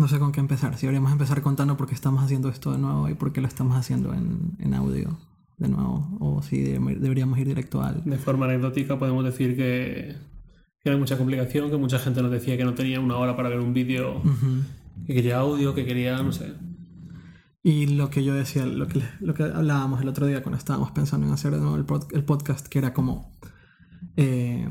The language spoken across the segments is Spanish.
No sé con qué empezar. Si deberíamos empezar contando por qué estamos haciendo esto de nuevo y por qué lo estamos haciendo en, en audio de nuevo. O si deberíamos ir directo al... De forma anecdótica podemos decir que, que hay mucha complicación, que mucha gente nos decía que no tenía una hora para ver un vídeo, que quería audio, que quería, no sé. Y lo que yo decía, lo que, lo que hablábamos el otro día cuando estábamos pensando en hacer de nuevo el, el podcast, que era como... Eh,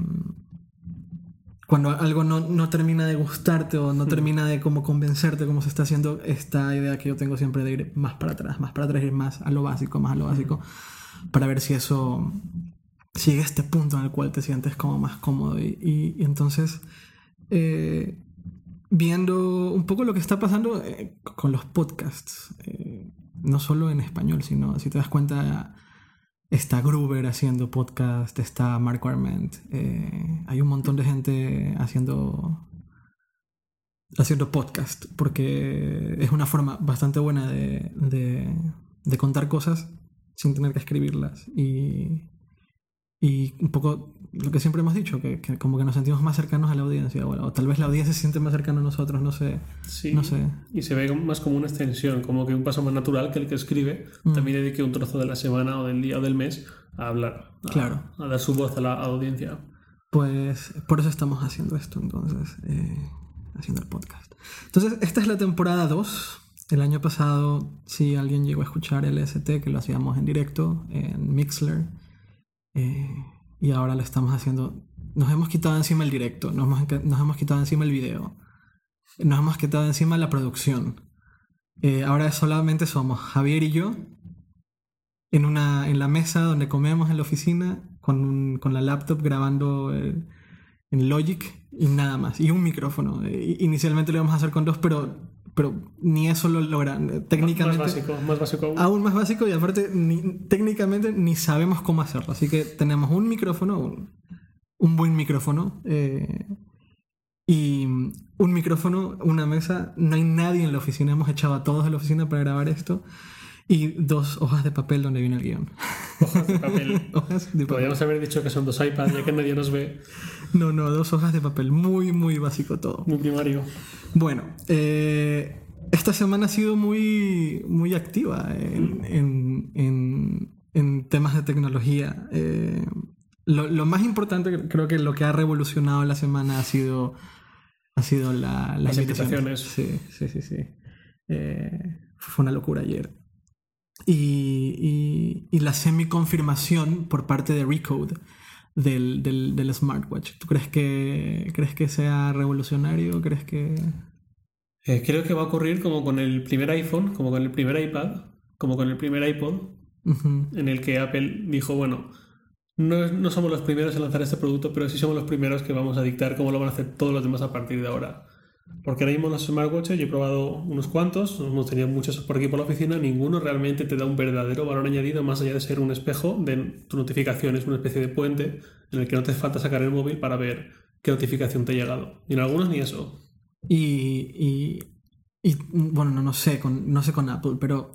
cuando algo no, no, termina de gustarte o no termina de como convencerte como se está haciendo, esta idea que yo tengo siempre de ir más para atrás, más para atrás, ir más a lo básico, más a lo básico, para ver si eso sigue a este punto en el cual te sientes como más cómodo. Y, y, entonces, eh, viendo un poco lo que está pasando eh, con los podcasts, eh, no solo en español, sino si te das cuenta Está Gruber haciendo podcast, está Mark Arment. Eh, hay un montón de gente haciendo, haciendo podcast, porque es una forma bastante buena de, de contar cosas sin tener que escribirlas. Y, y un poco lo que siempre hemos dicho, que, como que nos sentimos más cercanos a la audiencia, o, tal vez la audiencia se siente más cercana a nosotros, no sé. Sí, no sé. y se ve más como una extensión, como que un paso más natural que el que escribe mm. también dedique un trozo de la semana o del día o del mes a hablar, a, claro. a dar su voz a la audiencia. Pues por eso estamos haciendo esto, entonces, eh, haciendo el podcast. Entonces, esta es la temporada 2. El año pasado, si alguien llegó a escuchar el ST, que lo hacíamos en directo en Mixler, eh, y ahora lo estamos haciendo. Nos hemos quitado encima el directo, nos hemos, nos hemos quitado encima el video, nos hemos quitado encima la producción. Eh, ahora solamente somos Javier y yo en, una, en la mesa donde comemos en la oficina con, con la laptop grabando eh, en Logic y nada más. Y un micrófono. inicialmente lo íbamos a hacer con dos, pero pero ni eso lo logran. Técnicamente. Más básico, más básico aún. aún. más básico y aparte, ni, técnicamente ni sabemos cómo hacerlo. Así que tenemos un micrófono, un, un buen micrófono. Eh, y un micrófono, una mesa. No hay nadie en la oficina. Hemos echado a todos de la oficina para grabar esto. Y dos hojas de papel donde viene el guion. Hojas de papel. hojas de papel. Podríamos haber dicho que son dos iPads, ya que nadie nos ve. No, no, dos hojas de papel. Muy, muy básico todo. Muy primario. Bueno, eh, esta semana ha sido muy, muy activa en, en, en, temas de tecnología. Eh, lo, lo, más importante, creo que lo que ha revolucionado la semana ha sido, ha sido la, las invitaciones. Sí, sí, sí. sí. Eh, fue una locura ayer y, y, la semi-confirmación por parte de Recode del, del, del, smartwatch. ¿Tú crees que, crees que sea revolucionario? ¿Crees que...? Eh, creo que va a ocurrir como con el primer iPhone, como con el primer iPad, como con el primer iPod, en el que Apple dijo, bueno, no, no, somos los primeros en lanzar este producto, pero sí somos los primeros que vamos a dictar cómo lo van a hacer todos los demás a partir de ahora. Porque ahora mismo los smartwatches, yo he probado unos cuantos, hemos tenido muchos por aquí por la oficina, ninguno realmente te da un verdadero valor añadido más allá de ser un espejo de tu notificación, es una especie de puente en el que no te falta sacar el móvil para ver qué notificación te ha llegado. Ni en algunos ni eso. Y, y, bueno, no, no, sé, con, no sé con Apple, pero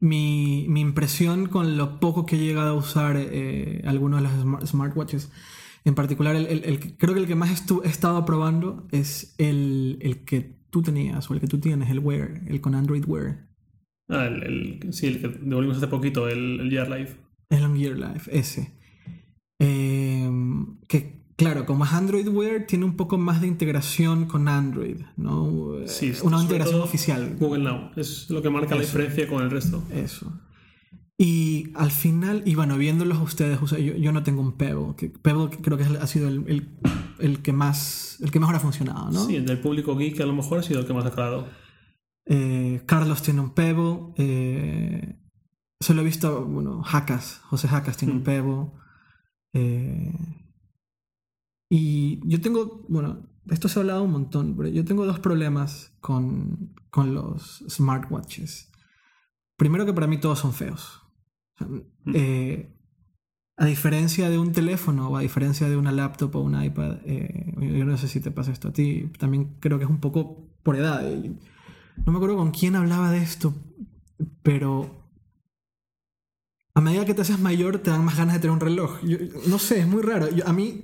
mi, mi, impresión con lo poco que he llegado a usar eh, algunos de los smartwatches en particular, el, el, creo que el que más he estado probando es el, el, que tú tenías o el que tú tienes, el Wear, el con Android Wear. Ah, el, sí, el que devolvimos hace poquito, el, Year Life. El On Year Life, ese. Em, que claro, como es Android Wear, tiene un poco más de integración con Android, ¿no? Sí, Una integración oficial. Google Now, es lo que marca la diferencia con el resto. Eso. Y al final, y bueno, viéndolos a ustedes, o sea, yo, yo, no tengo un Pebble, que Pebble creo que ha sido el, el, el, que más, el que mejor ha funcionado, ¿no? Sí, el del público geek a lo mejor ha sido el que más ha creado. Eh, Carlos tiene un Pebble, eh, se lo he visto, bueno, Jacas, José Jacas tiene un mm. Pebble. Eh, y yo tengo, bueno, esto se ha hablado un montón, pero yo tengo dos problemas con, con los smartwatches. Primero que para mí todos son feos. Eh, a diferencia de un teléfono o a diferencia de una laptop o un iPad, eh, yo no sé si te pasa esto a ti, también creo que es un poco por edad. No me acuerdo con quién hablaba de esto, pero a medida que te haces mayor te dan más ganas de tener un reloj. no sé, es muy raro. a mí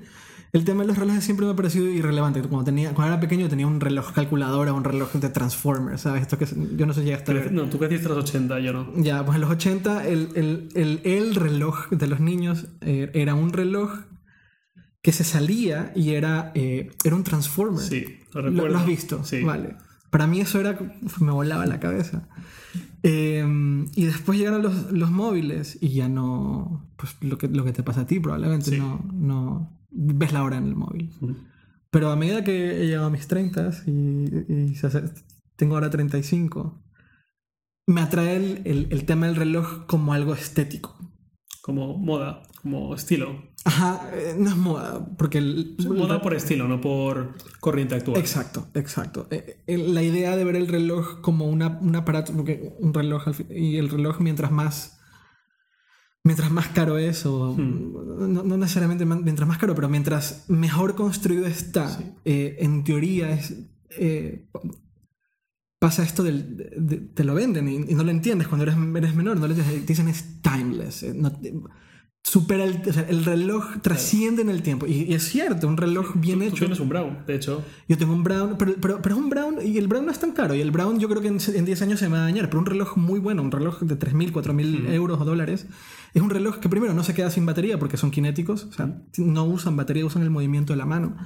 el tema de los relojes siempre me ha parecido irrelevante. Cuando, tenía, cuando era pequeño tenía un reloj calculadora, un reloj de Transformers, ¿sabes? Esto que yo no sé si ya está. No, tú creciste los 80, yo no. Ya, pues en los 80 el, el, el, el reloj de los niños eh, era un reloj que se salía y era, eh, era un Transformer. Sí, lo ¿Lo, recuerdo. lo has visto? Sí. Vale. Para mí eso era... Me volaba la cabeza. Eh, y después llegaron los, los móviles y ya no... Pues lo que, lo que te pasa a ti probablemente. Sí. No, no... Ves la hora en el móvil. Pero a medida que he llegado a mis 30 y, y hace- tengo ahora 35, me atrae el, el- el tema del reloj como algo estético. Como moda, como estilo. Ajá, eh, no es moda, porque el, Moda por estilo, no por corriente actual. Exacto, exacto. Eh, eh, La idea de ver el reloj como una, un aparato, porque un reloj y el reloj mientras más mientras más caro es o no, no necesariamente mientras más caro, pero mientras mejor construido está, Sí. eh, en teoría es eh, pasa esto del de- de- te lo venden y, y no lo entiendes cuando eres, eres menor, no lo entiendes, te dicen es timeless, eh, no supera el, o sea, el reloj trasciende en el tiempo y, y es cierto, un reloj bien Tú hecho. tienes un Brown, de hecho. Yo tengo un Brown, pero, pero, pero es un Brown y el Brown no es tan caro. Y el Brown yo creo que en, en 10 años se me va a dañar. Pero un reloj muy bueno, un reloj de 3.000, 4.000 euros o dólares, es un reloj que primero no se queda sin batería porque son cinéticos, o sea, no usan batería, usan el movimiento de la mano.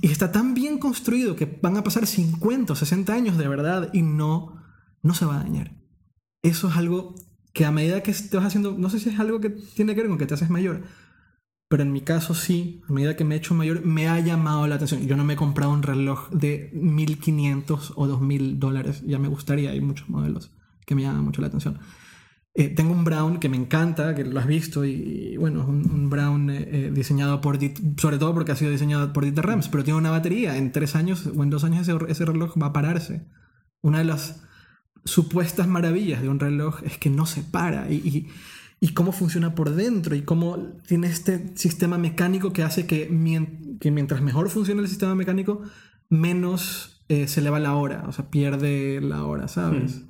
Y está tan bien construido que van a pasar 50 o 60 años de verdad y no, no se va a dañar. Eso es algo que a medida que te vas haciendo, no sé si es algo que tiene que ver con que te haces mayor, pero en mi caso sí, a medida que me he hecho mayor, me ha llamado la atención. Yo no me he comprado un reloj de 1500 o 2000 dólares, ya me gustaría, hay muchos modelos que me llaman mucho la atención. Eh, tengo un Brown que me encanta, que lo has visto, y, bueno, es un, Brown eh, eh, diseñado por, sobre todo porque ha sido diseñado por Dieter Rams, pero tiene una batería. En tres años o en dos años ese, ese reloj va a pararse. Una de las supuestas maravillas de un reloj es que no se para y, y- cómo funciona por dentro y cómo tiene este sistema mecánico que hace que, mien- que mientras mejor funcione el sistema mecánico, menos se le va la hora, o sea, pierde la hora, ¿sabes?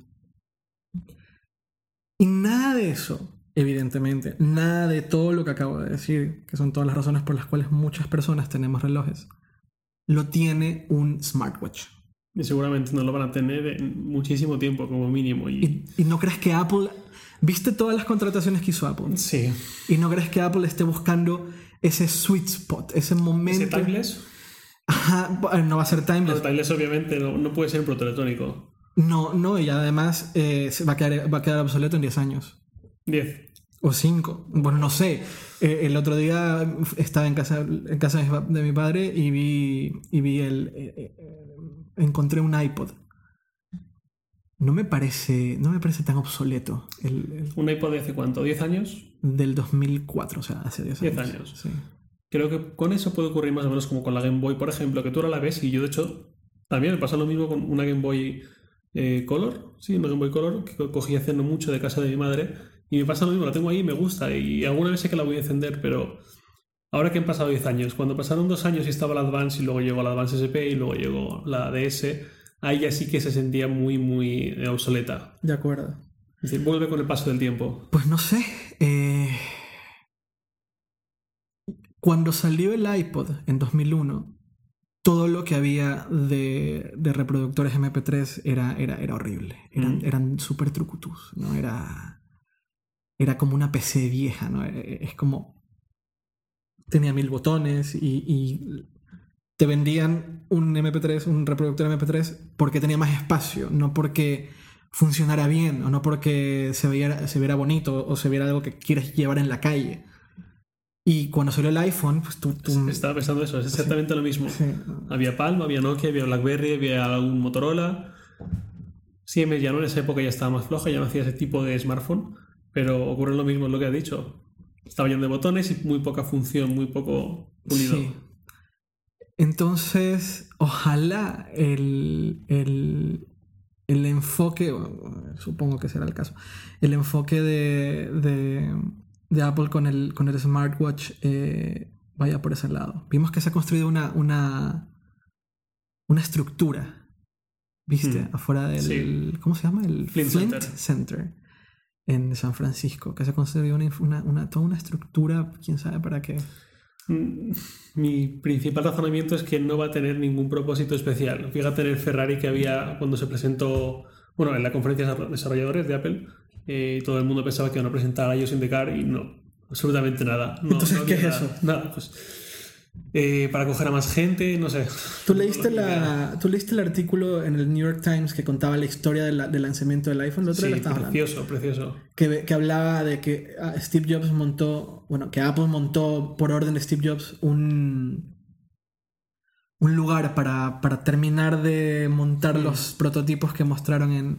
Y nada de eso, evidentemente, nada de todo lo que acabo de decir, que son todas las razones por las cuales muchas personas tenemos relojes, lo tiene un smartwatch. Y seguramente no lo van a tener en muchísimo tiempo, como mínimo. Y... ¿Y, y no crees que Apple... ¿Viste todas las contrataciones que hizo Apple? Sí. ¿Y no crees que Apple esté buscando ese sweet spot, ese momento... ¿Ese timeless? Ajá, no va a ser timeless. No, timeless obviamente no, no puede ser protoelectrónico. No, no, y además eh, se va, a quedar, va a quedar obsoleto en 10 años. 10. O 5. Bueno, no sé. Eh, el otro día estaba en casa, en casa de mi pa- de mi padre y vi, y vi el... eh, eh, encontré un iPod. No me parece, no me parece tan obsoleto el, el ¿Un iPod de hace cuánto? ¿10 años? del 2004, o sea, hace 10 años. 10 años. Sí. Creo que con eso puede ocurrir más o menos como con la Game Boy, por ejemplo, que tú ahora la ves y yo de hecho también me pasa lo mismo con una Game Boy eh, Color, sí, una Game Boy Color que co- cogí hace no mucho de casa de mi madre y me pasa lo mismo, la tengo ahí y me gusta y alguna vez sé que la voy a encender, pero ahora que han pasado 10 años, cuando pasaron dos años y estaba la Advance y luego llegó la Advance SP y luego llegó la DS, ahí ya sí que se sentía muy, muy eh, obsoleta. De acuerdo. Es decir, vuelve con el paso del tiempo. Pues no sé. eh, Cuando salió el iPod en 2001, todo lo que había de, de reproductores MP3 era, era, era horrible. Eran, Mm. eran súper trucutus, ¿no? Era, era como una PC vieja, ¿no? Eh, Es como... Tenía mil botones y, y te vendían un MP3, un reproductor MP3 porque tenía más espacio, no porque funcionara bien o no porque se viera, se viera bonito o se viera algo que quieres llevar en la calle. Y cuando salió el iPhone, pues tú... tú- Estaba pensando eso, es exactamente lo mismo. sí, Había Palm, había Nokia, había BlackBerry, había algún Motorola. Siemens ya no, en esa época ya estaba más floja, ya no hacía ese tipo de smartphone, pero ocurre lo mismo, es lo que has dicho. Estaba lleno de botones y muy poca función, muy poco pulido. Sí. Entonces, ojalá el, el, el enfoque, supongo que será el caso, el enfoque de, de, de Apple con el, con el smartwatch eh, vaya por ese lado. Vimos que se ha construido una, una, una estructura, ¿viste? Hmm. Afuera del... Sí. ¿Cómo se llama? El Flint Center. Center. En San Francisco, que se ha construido una, una- una- toda una estructura, quién sabe para qué. Mm, mi principal razonamiento es que no va a tener ningún propósito especial. Fíjate en el Ferrari que había cuando se presentó, bueno, en la conferencia de desarrolladores de Apple, eh, todo el mundo pensaba que iban a presentar a iOS in the Car y no, absolutamente nada. Entonces, ¿qué es eso? Nada, pues eh, para coger a más gente, no sé. ¿Tú leíste, la, ¿Tú leíste el artículo en el New York Times que contaba la historia del lanzamiento del iPhone? sí, precioso, precioso. Que, que, hablaba de que ah, Steve Jobs montó, bueno, que Apple montó por orden de Steve Jobs un, un lugar para, para, terminar de montar los prototipos que mostraron en,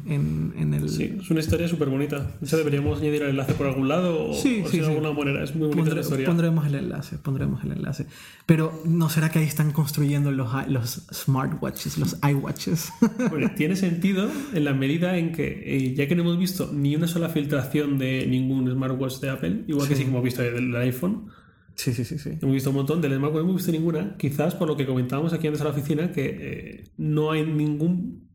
en, el... Sí, es una historia súper bonita. ¿Eso deberíamos añadir el enlace por algún lado? O, sí, sí, de alguna manera. Es muy bonita la historia. Pondremos el enlace, pondremos el enlace. Pero ¿no será que ahí están construyendo los, los smartwatches, los iWatches? Bueno, tiene sentido en la medida en que, eh, ya que no hemos visto ni una sola filtración de ningún smartwatch de Apple, igual que sí que hemos visto del iPhone, Sí, sí, sí, sí. Hemos visto un montón, del Smartwatch no hemos visto ninguna, quizás por lo que comentábamos aquí antes a la oficina, que eh, no hay ningún...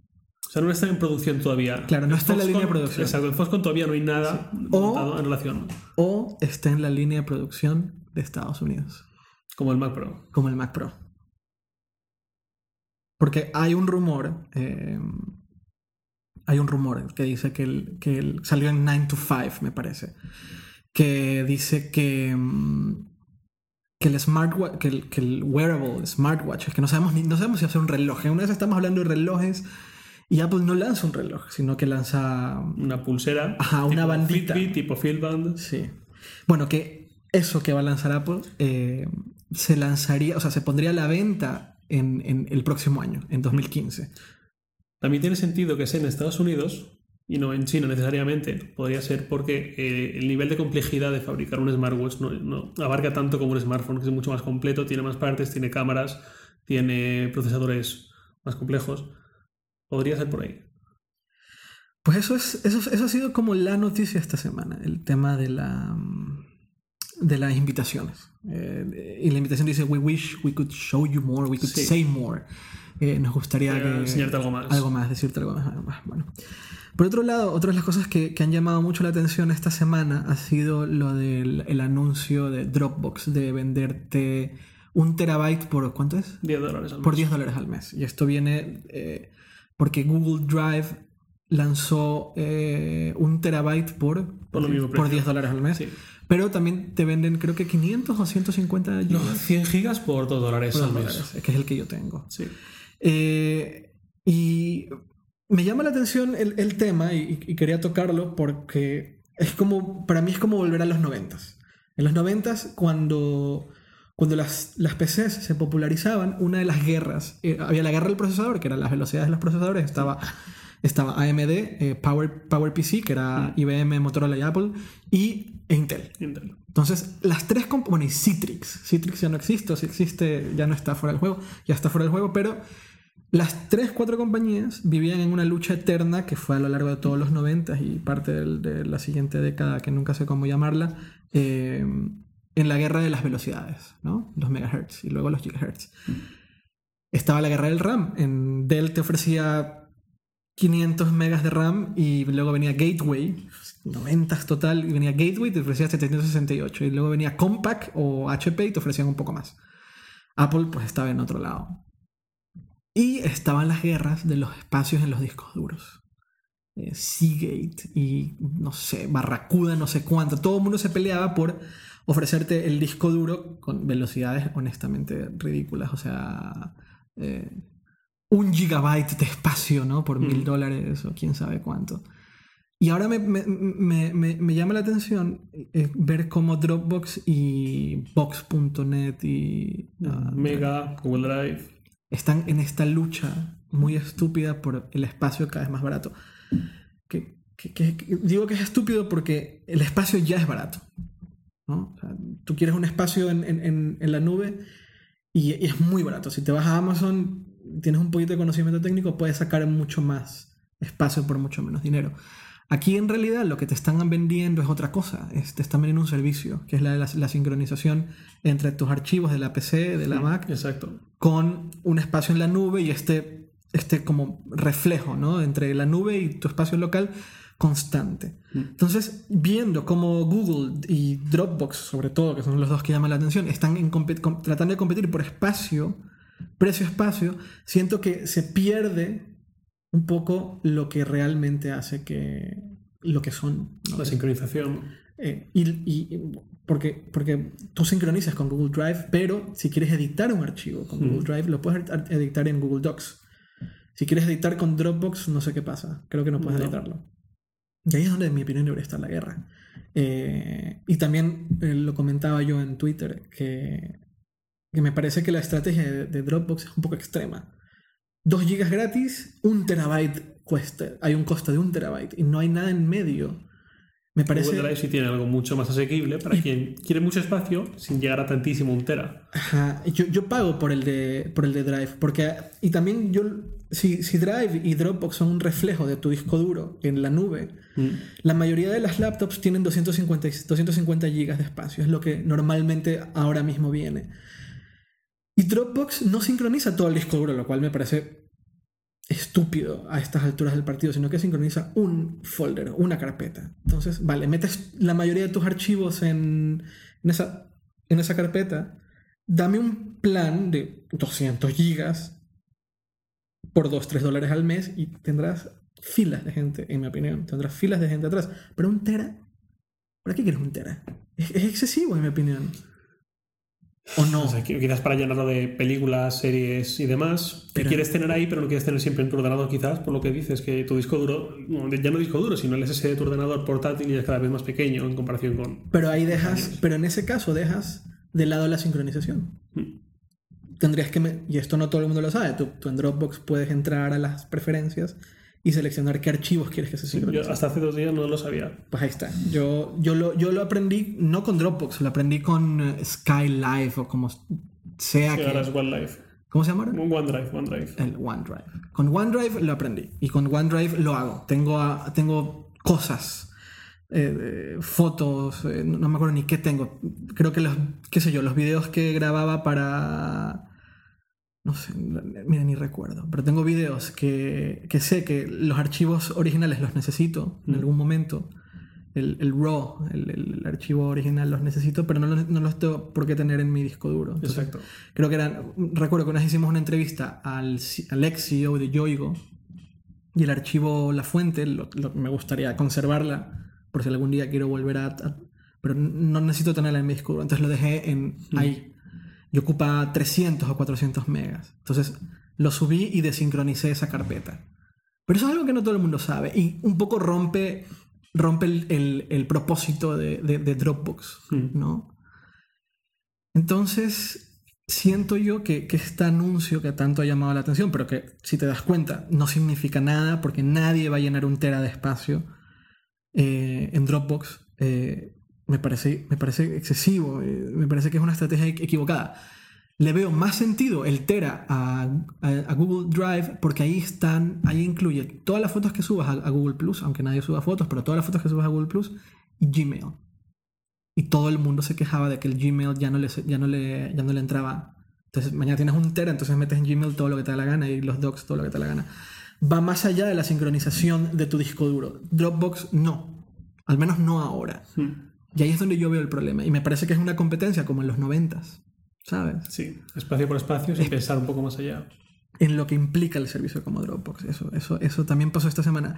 O sea, no está en producción todavía. Claro, no está en la línea de producción. Exacto, en Foxconn todavía no hay nada montado en relación. O está en la línea de producción de Estados Unidos. Como el Mac Pro. Como el Mac Pro. Porque hay un rumor... Eh, hay un rumor que dice que, el, que salió en 9 to 5, me parece. Que dice que mm, que el smartwatch, que el, que el wearable, smartwatch, es que no sabemos, ni, no sabemos si hace un reloj. Una vez estamos hablando de relojes y Apple no lanza un reloj, sino que lanza una pulsera, ajá, una bandita, Fitbit, tipo Fieldband. Sí. Bueno, que eso que va a lanzar Apple eh, se lanzaría, o sea, se pondría a la venta en, en el próximo año, en 2015. También tiene sentido que sea en Estados Unidos y no en China necesariamente. Podría ser porque eh, el nivel de complejidad de fabricar un smartwatch no, abarca tanto como un smartphone, que es mucho más completo, tiene más partes, tiene cámaras, tiene procesadores más complejos. Podría ser por ahí. Pues eso, es, eso, eso ha sido como la noticia esta semana, el tema de la de las invitaciones. Eh, y la invitación dice, we wish we could show you more, we could say more. Eh, nos gustaría enseñarte algo más. Algo más, decirte algo más. Bueno. Por otro lado, otra de las cosas que, han llamado mucho la atención esta semana ha sido lo del el anuncio de Dropbox de venderte un terabyte por ¿cuánto es? 10 dólares al mes. Por 10 dólares al mes. Y esto viene eh, porque Google Drive lanzó eh, un terabyte por, por, 10 dólares al mes. Pero también te venden creo que 500 o 150 gigas. No, 100 gigas por 2 dólares al mes. que es el que yo tengo. Sí. Eh, y me llama la atención el, tema y, quería tocarlo porque es como, para mí es como volver a los noventas. En los noventas, cuando, cuando las, las PCs se popularizaban, una de las guerras, eh, había la guerra del procesador, que eran las velocidades de los procesadores, estaba, estaba AMD, eh, Power, PowerPC, que era IBM, Motorola y Apple, y Intel. Intel. Entonces, las tres... Bueno, y Citrix. Citrix ya no existe, o si existe ya no está fuera del juego, ya está fuera del juego, pero las tres, cuatro compañías vivían en una lucha eterna que fue a lo largo de todos los 90 y parte de la siguiente década, que nunca sé cómo llamarla, eh, en la guerra de las velocidades, ¿no? Los megahertz y luego los gigahertz. Estaba la guerra del RAM. En Dell te ofrecía 500 megas de RAM y luego venía Gateway, 90 total, y venía Gateway y te ofrecía 768. Y luego venía Compaq o HP y te ofrecían un poco más. Apple pues estaba en otro lado. Y estaban las guerras de los espacios en los discos duros. Eh, Seagate y no sé, Barracuda, no sé cuánto. Todo el mundo se peleaba por ofrecerte el disco duro con velocidades honestamente ridículas. O sea, eh, un gigabyte de espacio, ¿no? Por mil mm. dólares o quién sabe cuánto. Y ahora me, me, llama la atención eh, ver cómo Dropbox y Box.net y... Ah, Mega, Google Drive están en esta lucha muy estúpida por el espacio cada vez más barato. Que, digo que es estúpido porque el espacio ya es barato. tú quieres un espacio en, la nube y, es muy barato. Si te vas a Amazon, tienes un poquito de conocimiento técnico, puedes sacar mucho más espacio por mucho menos dinero. Aquí en realidad lo que te están vendiendo es otra cosa, te están vendiendo un servicio, que es la, la, sincronización entre tus archivos de la PC, de la Mac, exacto. con un espacio en la nube y este, este como reflejo ¿no? entre la nube y tu espacio local constante. Mm. Entonces, viendo cómo Google y Dropbox, sobre todo, que son los dos que llaman la atención, están tratando de competir por espacio, precio-espacio, siento que se pierde un poco lo que realmente hace que lo que son. La sincronización. Eh, y, porque, porque tú sincronizas con Google Drive, pero si quieres editar un archivo con Google mm. Drive, lo puedes editar en Google Docs. Si quieres editar con Dropbox, no sé qué pasa. Creo que no puedes editarlo. Y ahí es donde, en mi opinión, debería estar la guerra. Eh, y también eh, lo comentaba yo en Twitter, que, que me parece que la estrategia de, Dropbox es un poco extrema. 2 gigas gratis, un terabyte cuesta. Hay un costo de un terabyte y no hay nada en medio. Me parece... Google Drive sí tiene algo mucho más asequible para quien quiere mucho espacio sin llegar a tantísimo un tera. Ajá. Yo, yo pago por el, de, por el de Drive. Porque, y también yo si, si, Drive y Dropbox son un reflejo de tu disco duro en la nube, mm. la mayoría de las laptops tienen 250, 250 GB de espacio, es lo que normalmente ahora mismo viene. Y Dropbox no sincroniza todo el disco duro, lo cual me parece estúpido a estas alturas del partido, sino que sincroniza un folder, una carpeta. Entonces, vale, metes la mayoría de tus archivos en, esa, en esa carpeta, dame un plan de 200 gigas por 2, 3 dólares al mes y tendrás filas de gente, en mi opinión. Tendrás filas de gente atrás. Pero un tera, ¿para qué quieres un tera? Es, excesivo, en mi opinión. ¿O no? O quizás para llenarlo de películas, series y demás. que quieres tener ahí, pero no quieres tener siempre en tu ordenador, quizás, por lo que dices, que tu disco duro, ya no disco duro, sino el SSD de tu ordenador portátil y es cada vez más pequeño en comparación con. Pero ahí dejas, pero en ese caso dejas de lado la sincronización. Mm tendrías que, y esto no todo el mundo lo sabe, tú, en Dropbox puedes entrar a las preferencias y seleccionar qué archivos quieres que se sincronicen. Yo hasta hace dos días no lo sabía. Pues ahí está. Yo, yo, lo, yo lo aprendí no con Dropbox, lo aprendí con eh, Skylive o como sea que... Ahora es. ¿Cómo se llama? OneDrive, OneDrive. El OneDrive. Con OneDrive lo aprendí y con OneDrive lo hago. Tengo, tengo cosas eh, fotos, eh, no, me acuerdo ni qué tengo. Creo que los, qué sé yo, los videos que grababa para no sé, mira, ni recuerdo. Pero tengo videos que, que sé que los archivos originales los necesito en mm. algún momento. El, el RAW, el, el, archivo original los necesito, pero no los, no los tengo por qué tener en mi disco duro. Exacto. Creo que eran. Recuerdo que una vez hicimos una entrevista al, al ex CEO de Yoigo y el archivo, la fuente, me gustaría conservarla por si algún día quiero volver a, pero no necesito tenerla en mi disco duro. Entonces lo dejé en mm. ahí y ocupa 300 o 400 megas. Entonces lo subí y desincronicé esa carpeta. Pero eso es algo que no todo el mundo sabe y un poco rompe, rompe el, propósito de, Dropbox, hmm. ¿no? Entonces, siento yo que, este anuncio que tanto ha llamado la atención, pero que si te das cuenta no significa nada porque nadie va a llenar un tera de espacio eh, en Dropbox, eh, me parece, me parece excesivo, eh, me parece que es una estrategia equivocada. Le veo más sentido el Tera a, Google Drive porque ahí están, ahí incluye todas las fotos que subas a, Google Plus, aunque nadie suba fotos, pero todas las fotos que subas a Google Plus y Gmail. Y todo el mundo se quejaba de que el Gmail ya no le, ya no le, ya no le entraba. Entonces, mañana tienes un Tera, entonces metes en Gmail todo lo que te da la gana y los docs todo lo que te da la gana. Va más allá de la sincronización de tu disco duro. Dropbox no. Al menos no ahora. Hmm. Y ahí es donde yo veo el problema. Y me parece que es una competencia como en los noventas, ¿sabes? Sí, espacio por espacio sin pensar un poco más allá. En lo que implica el servicio como Dropbox. Eso, eso, eso también pasó esta semana.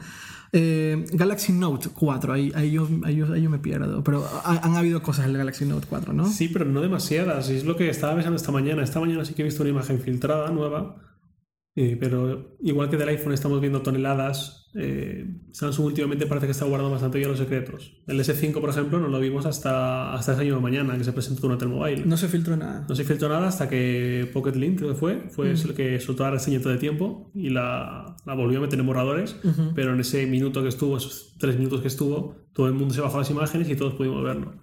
Eh, Galaxy Note 4, ahí, ahí, yo, ahí, yo, me pierdo. Pero han habido cosas en el Galaxy Note 4, ¿no? Sí, pero no demasiadas. Y es lo que estaba pensando esta mañana. Esta mañana sí que he visto una imagen filtrada nueva eh, pero igual que del iPhone estamos viendo toneladas, eh, Samsung últimamente parece que está guardando bastante bien los secretos. El S5, por ejemplo, no lo vimos hasta, hasta ese año de mañana, que se presentó en Hotel Mobile. No se filtró nada. No se filtró nada hasta que Pocket Link, creo que fue, fue el que soltó la reseña de tiempo y la, la, volvió a meter en borradores, pero en ese minuto que estuvo, esos tres minutos que estuvo, todo el mundo se bajó las imágenes y todos pudimos verlo.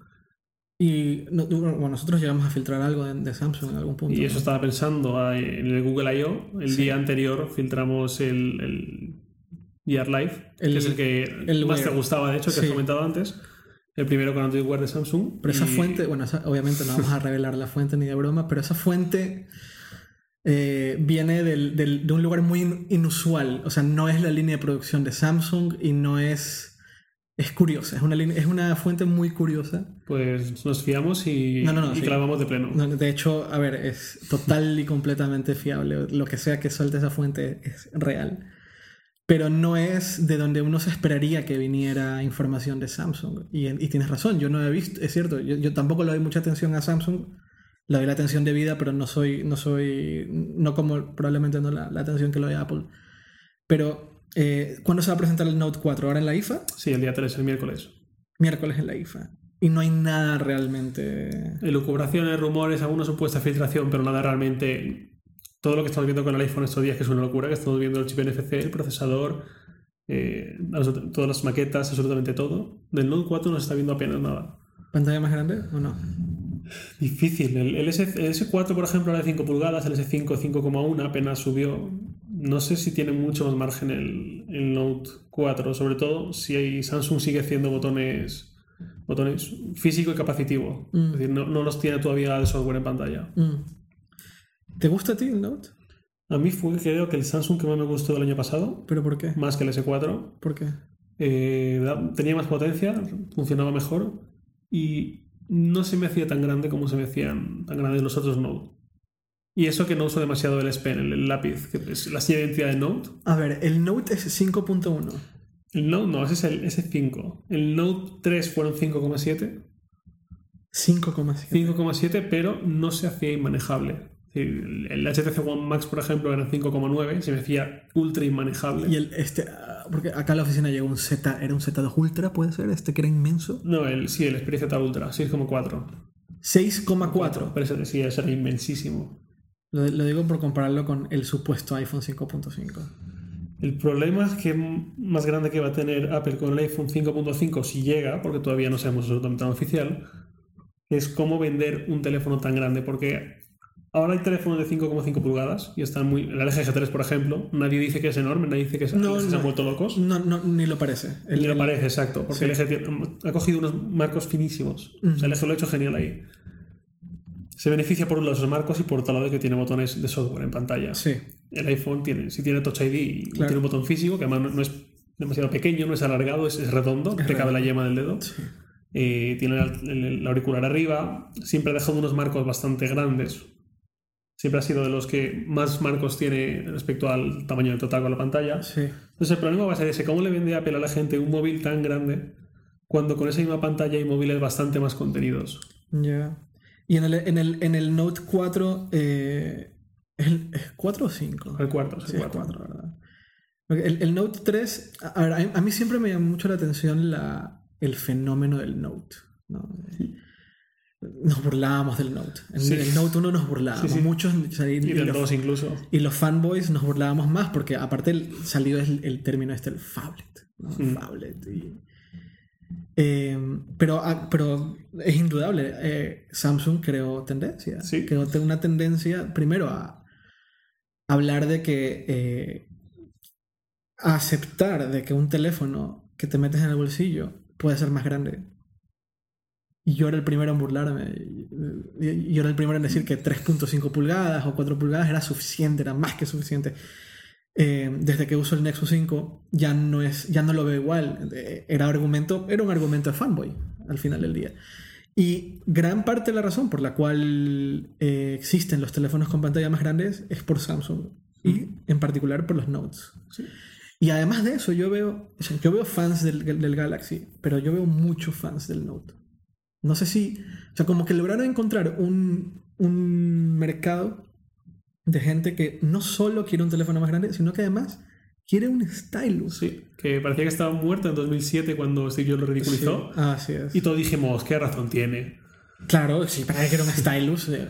Y bueno, nosotros llegamos a filtrar algo de, Samsung en algún punto. Y eso estaba pensando ah, en el Google I.O. El día anterior filtramos el, el VR Live, que es el que más te gustaba, de hecho, que has comentado antes. El primero con Android Wear de Samsung. Pero esa fuente, bueno, obviamente no vamos a revelar la fuente ni de broma, pero esa fuente eh, viene del, del, de un lugar muy inusual. O sea, no es la línea de producción de Samsung y no es Es curiosa, es una, es una fuente muy curiosa. Pues nos fiamos y, y clavamos de pleno. de hecho, a ver, es total y completamente fiable. Lo que sea que suelte esa fuente es real. Pero no es de donde uno se esperaría que viniera información de Samsung. Y, tienes razón, yo no he visto, es cierto, yo, tampoco le doy mucha atención a Samsung. Le doy la atención de vida, pero no soy, no soy, no como probablemente no la, la atención que le doy a Apple. Pero eh, ¿Cuándo se va a presentar el Note 4? ¿Ahora en la IFA? Sí, el día 3, el miércoles. Miércoles en la IFA. Y no hay nada realmente. Elucubraciones, rumores, alguna supuesta filtración, pero nada realmente. Todo lo que estamos viendo con el iPhone estos días, que es una locura, que estamos viendo el chip NFC, el procesador, eh, todas las maquetas, absolutamente todo. Del Note 4 no se está viendo apenas nada. ¿Pantalla más grande o no? Difícil. El, S, 4 por ejemplo, era de 5 pulgadas, el S5 5,1 apenas subió no sé si tiene mucho más margen el, el, Note 4, sobre todo si Samsung sigue haciendo botones, botones físico y capacitivo. Mm. Es decir, no, los tiene todavía el software en pantalla. Mm. ¿Te gusta a ti el Note? A mí fue creo que el Samsung que más me gustó del año pasado. ¿Pero por qué? Más que el S4. ¿Por qué? Eh, tenía más potencia, funcionaba mejor y no se me hacía tan grande como se me hacían tan grandes los otros Note. Y eso que no uso demasiado el S Pen, el, lápiz, que es la señal de identidad de Note. A ver, el Note es 5.1. El Note no, ese es el S5. El Note 3 fueron 5,7. 5,7. 5,7, pero no se hacía inmanejable. El HTC One Max, por ejemplo, era 5,9, se me hacía ultra inmanejable. Y el este, ah, porque acá en la oficina llegó un Z, ¿era un Z2 Ultra, puede ser? ¿Este que era inmenso? No, el, sí, el Xperia Z Ultra, 6,4. 6,4. Pero ese sí, ese era inmensísimo. Lo, digo por compararlo con el supuesto iPhone 5.5. El problema es que más grande que va a tener Apple con el iPhone 5.5 si llega, porque todavía no sabemos absolutamente nada oficial, es cómo vender un teléfono tan grande, porque ahora hay teléfonos de 5,5 pulgadas y están muy... El LG G3, por ejemplo, nadie dice que es enorme, nadie dice que es, no, se han vuelto locos. No, no, ni lo parece. ni lo parece, exacto, porque el LG ha cogido unos marcos finísimos. O sea, el LG lo ha hecho genial ahí se beneficia por un lado de los marcos y por otro lado de que tiene botones de software en pantalla. Sí. El iPhone tiene, si tiene Touch ID y tiene un botón físico, que además no, es demasiado pequeño, no es alargado, es, redondo, te cabe la yema del dedo. Eh, tiene el, auricular arriba, siempre ha dejado unos marcos bastante grandes. Siempre ha sido de los que más marcos tiene respecto al tamaño del total con la pantalla. Sí. Entonces el problema va a ser ese, ¿cómo le vende Apple a la gente un móvil tan grande cuando con esa misma pantalla hay móviles bastante más contenidos? Ya. Y en el, en el, en el Note 4, eh, ¿el, ¿4 o 5? El cuarto, sí, el 4, ¿verdad? El, el, Note 3, a, a, mí siempre me llama mucho la atención la, el fenómeno del Note. ¿no? Nos burlábamos del Note. En el Note 1 nos burlábamos. Muchos. y, del los, 2 incluso. Y los fanboys nos burlábamos más porque, aparte, salió el, el término este, el phablet. ¿no? Mm. Phablet. Y, eh, pero, ah, pero es indudable, eh, Samsung creó tendencia. Sí. Creó una tendencia, primero, a hablar de que. Eh, a aceptar de que un teléfono que te metes en el bolsillo puede ser más grande. Y yo era el primero en burlarme. Yo era el primero en decir que 3.5 pulgadas o 4 pulgadas era suficiente, era más que suficiente. Eh, desde que uso el Nexus 5 ya no, es, ya no lo veo igual. Eh, era, argumento, era un argumento de fanboy al final del día. Y gran parte de la razón por la cual eh, existen los teléfonos con pantalla más grandes es por Samsung y en particular por los Notes. Y además de eso, yo veo, yo veo fans del, del, Galaxy, pero yo veo muchos fans del Note. No sé si, o sea, como que lograron encontrar un, un mercado de gente que no solo quiere un teléfono más grande, sino que además quiere un stylus. Sí, que parecía que estaba muerto en 2007 cuando Steve Jobs lo ridiculizó. así es. Y todos dijimos, ¿qué razón tiene? Claro, sí, para que era un stylus. Eh,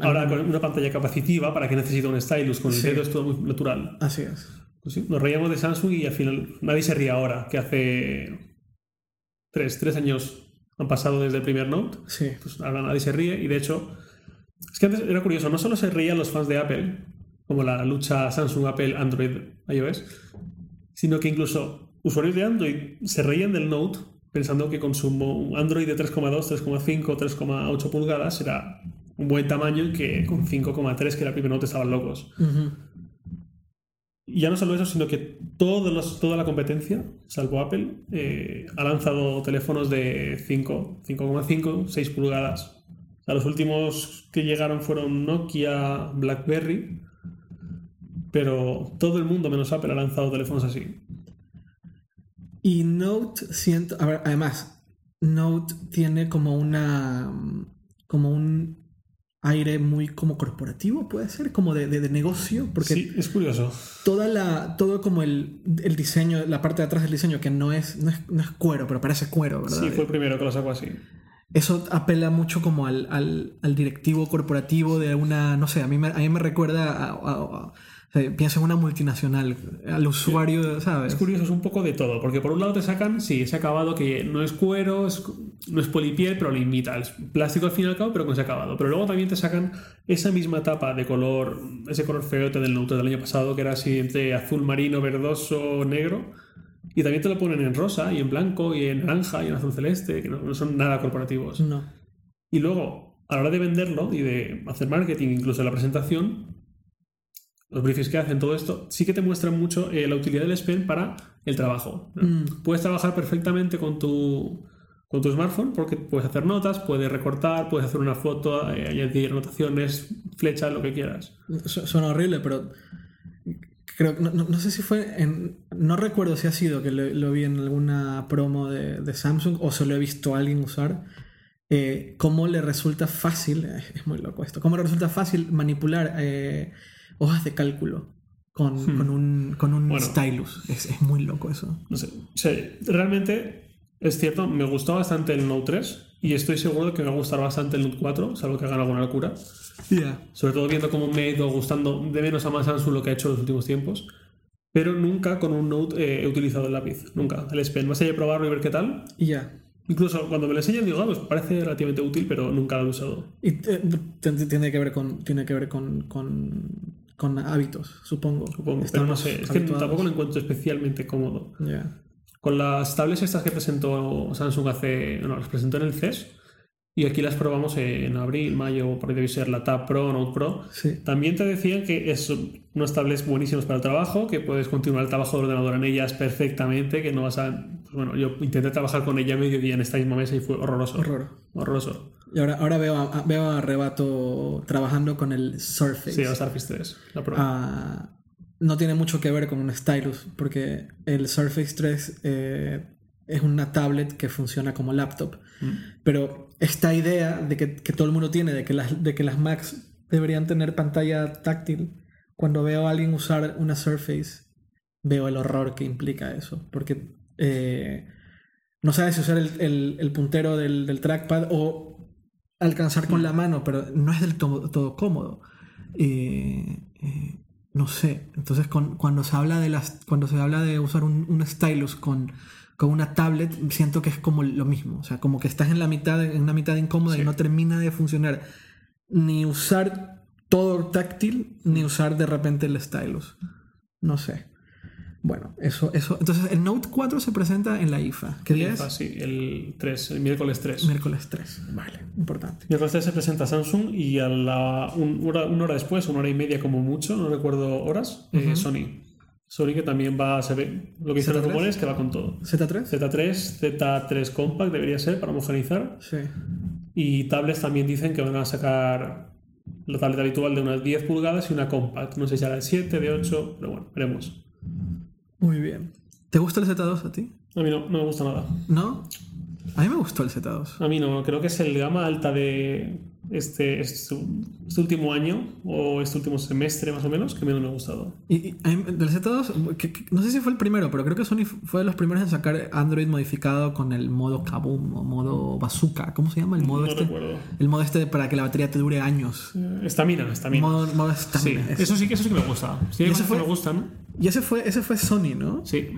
ahora con una pantalla capacitiva, ¿para qué necesita un stylus? Con el dedo es todo muy natural. Así es. Pues sí, nos reíamos de Samsung y al final nadie se ríe ahora, que hace tres, tres años han pasado desde el primer Note. Sí. Pues ahora nadie se ríe y de hecho es que antes era curioso, no solo se reían los fans de Apple, como la lucha Samsung, Apple, Android, iOS, sino que incluso usuarios de Android se reían del Note pensando que con su Android de 3,2, 3,5, 3,8 pulgadas era un buen tamaño y que con 5,3, que era el primer Note, estaban locos. Y ya no solo eso, sino que todos los- toda la competencia, salvo Apple, eh, ha lanzado teléfonos de 5, 5,5, 6 pulgadas. Sea, los últimos que llegaron fueron Nokia, BlackBerry, pero todo el mundo menos Apple ha lanzado teléfonos así. Y Note siento, a ver, además, Note tiene como una, como un aire muy como corporativo, puede ser, como de, de- de negocio, porque Sí, es curioso. toda la, todo como el, el diseño, la parte de atrás del diseño, que no es, no es, no es cuero, pero parece cuero, ¿verdad? Sí, fue el primero que lo sacó así. Eso apela mucho como al, al, al directivo corporativo de una, no sé, a mí me, a mí me recuerda a, a- a- o sea, pienso en una multinacional, al usuario, ¿sabes? Es curioso, es un poco de todo, porque por un lado te sacan, sí, ese acabado que no es cuero, es- no es polipiel, pero lo imita. Es plástico al fin y al cabo, pero con ese acabado. Pero luego también te sacan esa misma tapa de color, ese color feote del del año pasado, que era así entre azul marino, verdoso, negro. Y también te lo ponen en rosa, y en blanco, y en naranja, y en azul celeste, que no, no son nada corporativos. No. Y luego, a la hora de venderlo y de hacer marketing, incluso la presentación, los briefings que hacen, todo esto, sí que te muestran mucho eh, la utilidad del S Pen para el trabajo. ¿no? Mm. Puedes trabajar perfectamente con tu, con tu smartphone porque puedes hacer notas, puedes recortar, puedes hacer una foto, eh, añadir anotaciones, flechas, lo que quieras. Su- Suena horrible, pero creo no, no- no sé si fue en. No recuerdo si ha sido que lo, lo vi en alguna promo de, de Samsung o se lo he visto a alguien usar. eh, cómo le resulta fácil, es muy loco esto, cómo le resulta fácil manipular eh, hojas de cálculo con, Hmm. con un, con un Bueno. stylus. Es, es muy loco eso. No sé. O sea, realmente es cierto, me gustó bastante el Note 3 y estoy seguro de que me va a gustar bastante el Note 4, salvo que hagan alguna locura. Yeah. Sobre todo viendo cómo me ha ido gustando de menos a más Samsung lo que ha hecho en los últimos tiempos. Pero nunca con un Note eh, he utilizado el lápiz. Nunca. El S Pen. Más allá de probarlo y ver qué tal. Ya. Incluso cuando me lo enseñan digo, ah, pues parece relativamente útil, pero nunca lo he usado. Y eh, tiene que ver con, tiene que ver con, con, con hábitos, supongo. Supongo. Pero no Estamos sé. Es que tampoco lo encuentro especialmente cómodo. Ya. Con las tablets estas que presentó Samsung hace... No, las presentó en el CES. Y aquí las probamos en abril, mayo, por ahí debe ser la Tab Pro, Note Pro. Sí. También te decían que es unos tablets buenísimos para el trabajo, que puedes continuar el trabajo de ordenador en ellas perfectamente, que no vas a... pues bueno, yo intenté trabajar con ella medio día en esta misma mesa y fue horroroso. Horror. Horroroso. Y ahora, ahora veo, a, veo a Rebato trabajando con el Surface. Sí, la Surface 3, la Pro. Ah, no tiene mucho que ver con un stylus, porque el Surface 3 eh, es una tablet que funciona como laptop. Mm. Pero esta idea de que, que todo el mundo tiene, de que, las, de que las Macs deberían tener pantalla táctil, cuando veo a alguien usar una Surface, veo el horror que implica eso. Porque eh, no sabes si usar el, el- el puntero del, del trackpad o alcanzar con la mano, pero no es del todo, todo cómodo. No sé. Entonces, con- cuando, se habla de las, cuando se habla de usar un, un stylus con, con una tablet, siento que es como lo mismo. O sea, como que estás en la mitad, en una mitad incómoda Sí. y no termina de funcionar. Ni usar todo táctil, ni usar de repente el stylus. No sé. Bueno, eso, eso. Entonces, el Note 4 se presenta en la IFA. ¿Qué día es? Ah, sí, el 3, el miércoles 3. Miércoles 3. Vale, importante. Miércoles 3 se presenta Samsung y a la un- hora, una hora después, una hora y media como mucho, no recuerdo horas, eh, Ujú. Sony. Sony que también va, se ve, lo que dicen los ¿Z3? rumores que va con todo. ¿Z3? Z3, Z3 Compact debería ser para homogeneizar. Sí. Y tablets también dicen que van a sacar la tablet habitual de unas 10 pulgadas y una compact. No sé si será de 7, de 8, pero bueno, veremos. Muy bien. ¿Te gusta el Z2 a ti? A mí no, no me gusta nada. ¿No? A mí me gustó el Z2. A mí no, creo que es el gama alta de este, este, este último año o este último semestre más o menos que menos me ha gustado. Y, y del Z2, que- que- no sé si fue el primero, pero creo que Sony fue de los primeros en sacar Android modificado con el modo Kaboom o modo Bazooka. ¿Cómo se llama? El modo no este. recuerdo. El modo este para que la batería te dure años. Eh, Estamina, estamina. Modo, modo Sí, stamina, eso sí que eso sí que me gusta. Sí, ¿Y hay ese cosas fue? que me gustan. Y ese fue, ese fue Sony, ¿no? Sí,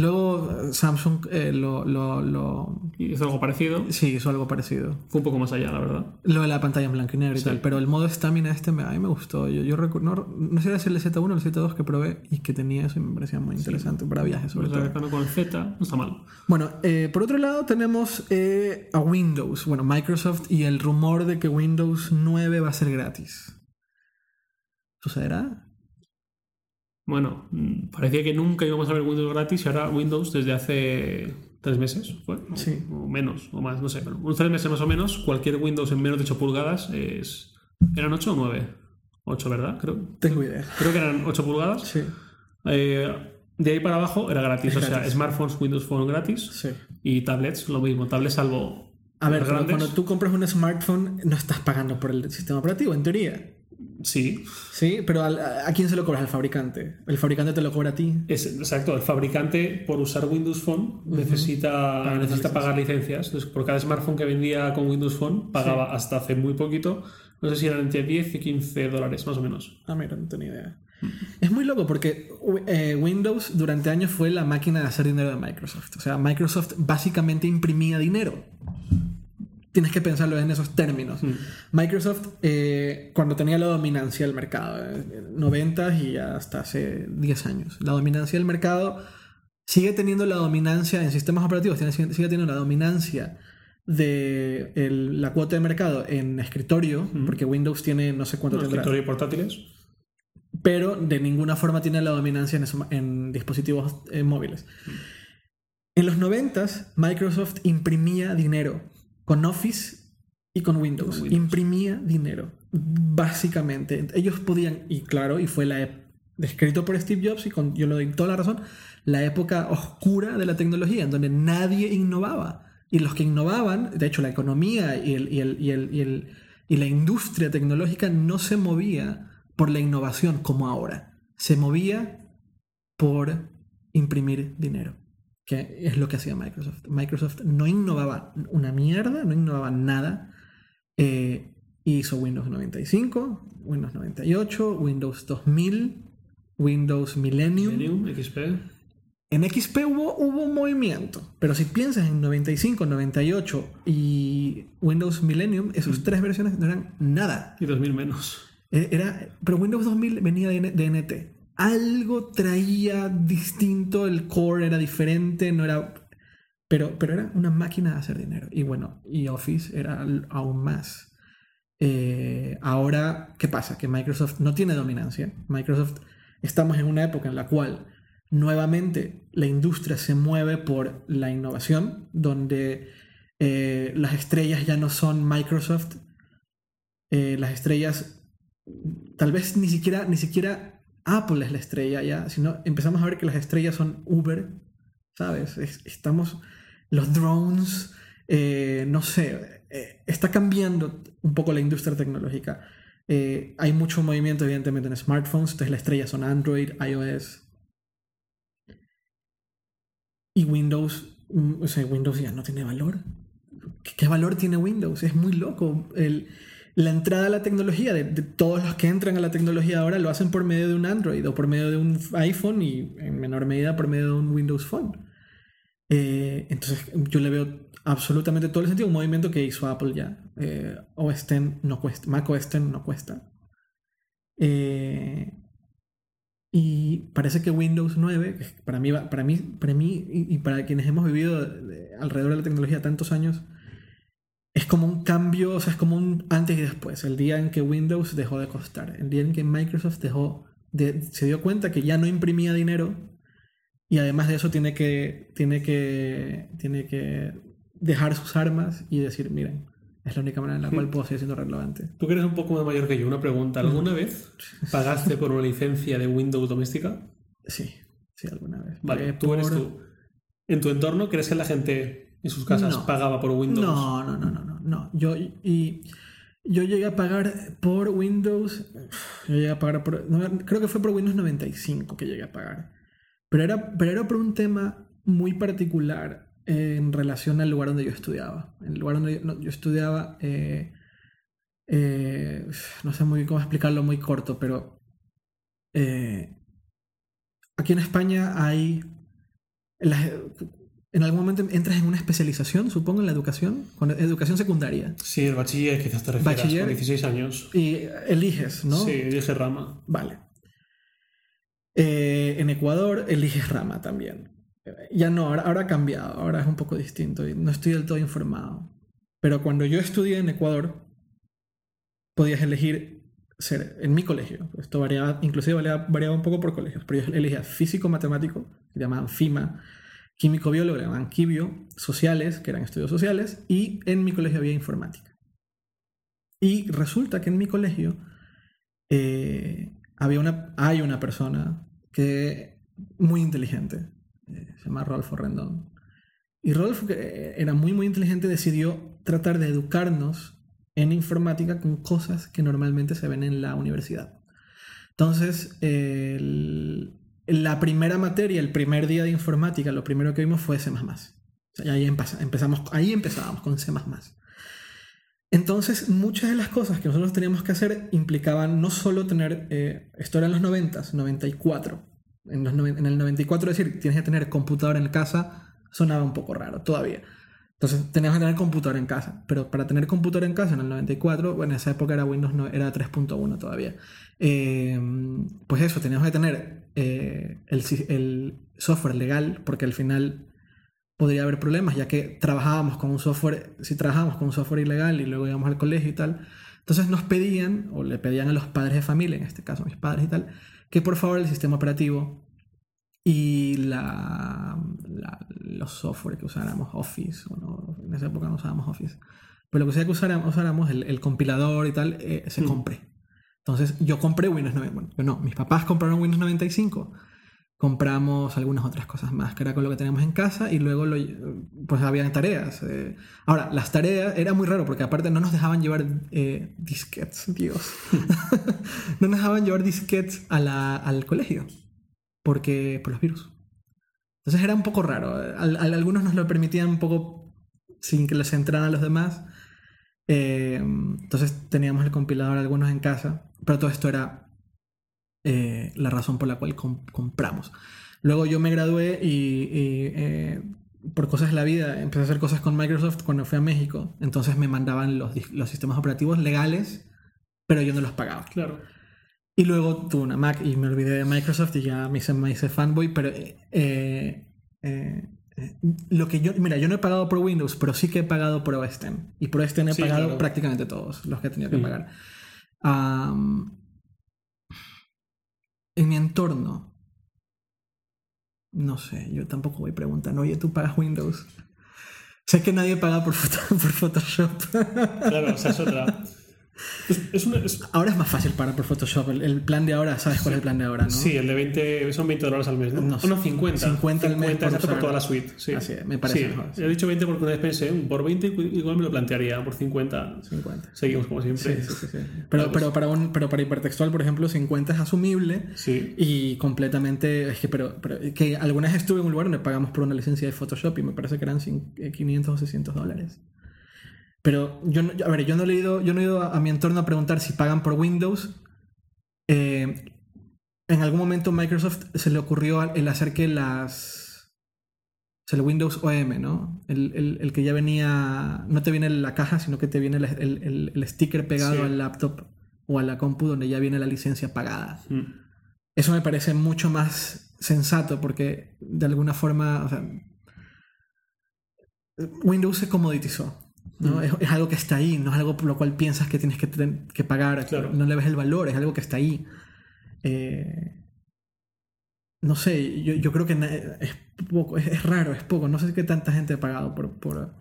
Luego Samsung eh, lo, lo, lo- hizo algo parecido. Sí, hizo algo parecido. Fue un poco más allá, la verdad. Lo de la pantalla en blanco y negro y Sí. tal. Pero el modo estamina este me, a mí me gustó. Yo, yo recu- no, no sé si era el Z1 o el Z2 que probé y que tenía eso y me parecía muy interesante para viajes sobre O sea, todo. con el Z, no está mal. Bueno, eh, por otro lado tenemos eh, a Windows. Bueno, Microsoft y el rumor de que Windows 9 va a ser gratis. ¿Sucederá? Bueno, mm, parecía que nunca íbamos a ver Windows gratis y ahora Windows desde hace tres meses, ¿fue? Sí. O menos, o más, no sé, pero unos tres meses más o menos, cualquier Windows en menos de 8 pulgadas es... ¿Eran 8 o 9? 8, ¿verdad? Creo, Tengo idea. creo que eran 8 pulgadas. Sí, Eh, de ahí para abajo era gratis, Es o sea, smartphones, Windows Phone gratis sí. y tablets, lo mismo, tablets salvo A ver, cuando tú compras un smartphone no estás pagando por el sistema operativo, en teoría. Sí, Sí, pero al- ¿a quién se lo cobras? Al fabricante. El fabricante te lo cobra a ti. es, exacto. El fabricante, por usar Windows Phone, necesita, Pagar necesita licencias. pagar licencias. Entonces, por cada smartphone que vendía con Windows Phone, pagaba hasta hace muy poquito, no sé si eran entre 10 y 15 dólares, más o menos. Ah, mira, no tenía idea. Es muy loco porque eh, Windows durante años fue la máquina de hacer dinero de Microsoft. O sea, Microsoft básicamente imprimía dinero. Tienes que pensarlo en esos términos. Microsoft, eh, cuando tenía la dominancia del mercado, eh, 90 y hasta hace 10 años, la dominancia del mercado sigue teniendo la dominancia en sistemas operativos, tiene- sigue, teniendo la dominancia de el- la cuota de mercado en escritorio, porque Windows tiene no sé cuánto Bueno, tendrá escritorio y portátiles. pero de ninguna forma tiene la dominancia en, eso- en dispositivos eh, móviles. En los 90 Microsoft imprimía dinero con Office y con Windows. Con Windows. Imprimía dinero, básicamente. Ellos podían, y claro, y fue la descrito por Steve Jobs, y con, yo le doy toda la razón, la época oscura de la tecnología, en donde nadie innovaba. Y los que innovaban, de hecho la economía y el- y el- y el- y la industria tecnológica no se movía por la innovación como ahora. Se movía por imprimir dinero, que es lo que hacía Microsoft. Microsoft no innovaba una mierda, no innovaba nada. Eh, hizo Windows 95, Windows 98, Windows 2000, Windows Millennium. Millennium, XP. En XP hubo, hubo un movimiento, pero si piensas en 95, 98 y Windows Millennium, esas tres versiones no eran nada. Y 2000 menos. Eh, Era, pero Windows 2000 venía de, de NT. Algo traía distinto, el core era diferente, no era... Pero, pero era una máquina de hacer dinero. Y bueno, y Office era aún más. Eh, ahora, ¿qué pasa? Que Microsoft no tiene dominancia. Microsoft, estamos en una época en la cual nuevamente la industria se mueve por la innovación, donde eh, las estrellas ya no son Microsoft, eh, las estrellas, tal vez ni siquiera, ni siquiera Apple es la estrella ya, sino empezamos a ver que las estrellas son Uber, ¿sabes? Es- estamos, los drones, eh, no sé, eh, está cambiando un poco la industria tecnológica. Eh, hay mucho movimiento, evidentemente, en smartphones, entonces las estrellas son Android, iOS. Y Windows, mm, o sea, Windows ya no tiene valor. ¿Qué, qué valor tiene Windows? Es muy loco. El, la entrada a la tecnología, de, de todos los que entran a la tecnología ahora lo hacen por medio de un Android o por medio de un iPhone y en menor medida por medio de un Windows Phone. Eh, entonces yo le veo absolutamente todo el sentido. Un movimiento que hizo Apple ya. Eh, OS X no cuesta, Mac OS X no cuesta. Eh, y parece que Windows 9, que para mí, para mí, para mí y, y para quienes hemos vivido de- de- alrededor de la tecnología tantos años, es como un cambio, o sea, es como un antes y después. El día en que Windows dejó de costar, el día en que Microsoft dejó de, se dio cuenta que ya no imprimía dinero y además de eso tiene que, tiene que, tiene que dejar sus armas y decir, miren, es la única manera en la cual puedo seguir siendo relevante. Tú que eres un poco más mayor que yo, una pregunta. ¿Alguna vez pagaste por una licencia de Windows doméstica? Sí, sí, alguna vez. Vale, Pagué tú eres tú. ¿En tu entorno crees que la gente en sus casas No. pagaba por Windows? No, no, no, no, no, no. Yo, y, yo llegué a pagar por Windows. Yo llegué a pagar por. no, creo que fue por Windows 95 que llegué a pagar. Pero era, pero era por un tema muy particular en relación al lugar donde yo estudiaba. En el lugar donde yo, no, yo estudiaba. eh, eh, no sé muy bien cómo explicarlo muy corto, pero. eh, aquí en España hay. las- en algún momento entras en una especialización, supongo, en la educación, con educación secundaria. Sí, el bachiller quizás te refieras, Bachiller. con 16 años. Y eliges, ¿no? Sí, dije rama. Vale. Eh, en Ecuador eliges rama también. Ya no, ahora, ahora ha cambiado, ahora es un poco distinto y no estoy del todo informado. Pero cuando yo estudié en Ecuador, podías elegir ser en mi colegio. Esto variaba, inclusive variaba, un poco por colegios, pero yo elegía físico-matemático, que llamaban FIMA, químico-biólogo, que llamaban quibio, sociales, que eran estudios sociales, y en mi colegio había informática. Y resulta que en mi colegio eh, había una, hay una persona que muy inteligente, eh, se llama Rolfo Rendón. Y Rolfo, que era muy, muy inteligente, decidió tratar de educarnos en informática con cosas que normalmente se ven en la universidad. Entonces, la primera materia, el primer día de informática, lo primero que vimos fue C++. ahí, empezamos, ahí empezábamos con C++. Entonces, muchas de las cosas que nosotros teníamos que hacer implicaban no solo tener, eh, esto era en los 90, 94. En, en el 94 decir, tienes que tener computadora en casa, sonaba un poco raro todavía. Entonces teníamos que tener computadora en casa. Pero para tener computadora en casa en el 94, bueno, en esa época era Windows, no, era 3.1 todavía. Eh, pues eso, teníamos que tener eh, el, software legal, porque al final podría haber problemas, ya que trabajábamos con un software, si trabajábamos con un software ilegal y luego íbamos al colegio y tal. Entonces nos pedían, o le pedían a los padres de familia, en este caso mis padres y tal, que por favor el sistema operativo y la, los software que usáramos, Office, en esa época no usábamos Office, pero lo que sea que usáramos, usáramos el, el, compilador y tal, eh, se mm. compre. Entonces yo compré Windows 95, bueno, yo no, mis papás compraron Windows 95, compramos algunas otras cosas más, que era con lo que teníamos en casa, y luego lo, pues había tareas. Eh. Ahora, las tareas era muy raro, porque aparte no nos dejaban llevar eh, disquetes, Dios. no nos dejaban llevar disquetes a la, al colegio porque por los virus. Entonces era un poco raro. algunos nos lo permitían un poco sin que les entraran a los demás. Eh, entonces teníamos el compilador algunos en casa, pero todo esto era eh, la razón por la cual compramos. Luego yo me gradué y, eh, por cosas de la vida empecé a hacer cosas con Microsoft cuando fui a México. Entonces me mandaban los, los sistemas operativos legales, pero yo no los pagaba. Claro. Y luego tuve una Mac y me olvidé de Microsoft y ya me hice, me hice fanboy, pero eh, eh, eh, lo que yo, mira, yo no he pagado por Windows, pero sí que he pagado por OS X. Y por OS X he pagado prácticamente todos los que he tenido que pagar. en mi entorno, no sé, yo tampoco voy preguntando, oye, ¿tú pagas Windows? Sé que nadie paga por, por Photoshop. Claro, o sea, es otra. Ahora es más fácil pagar por Photoshop. El, plan de ahora, ¿sabes cuál es el plan de ahora? ¿no? Sí, el de 20, son 20 dólares al mes, ¿no? No, 50. 50 al mes. por, por toda la suite. Sí, Así me parece sí. He dicho 20 porque una vez pensé, por 20 igual me lo plantearía, por 50. 50. Seguimos como siempre. Sí, sí, sí. Pero, pero, para un, pero para hipertextual, por ejemplo, 50 es asumible sí. y completamente. Es que, pero, pero que alguna vez estuve en un lugar donde pagamos por una licencia de Photoshop y me parece que eran 500 o 600 dólares. Pero yo, a ver, yo no he ido, yo no he ido a, mi entorno a preguntar si pagan por Windows. Eh, en algún momento Microsoft se le ocurrió el hacer que las... O sea, el Windows OM, ¿no? El, que ya venía... No te viene la caja, sino que te viene el, sticker pegado al laptop o a la compu donde ya viene la licencia pagada. Mm. Eso me parece mucho más sensato porque de alguna forma... O sea, Windows se comoditizó. ¿No? Es, algo que está ahí, no es algo por lo cual piensas que tienes que, que pagar, no le ves el valor, es algo que está ahí. Eh, no sé, yo, yo, creo que es poco, es, raro, es poco, no sé qué tanta gente ha pagado por, por,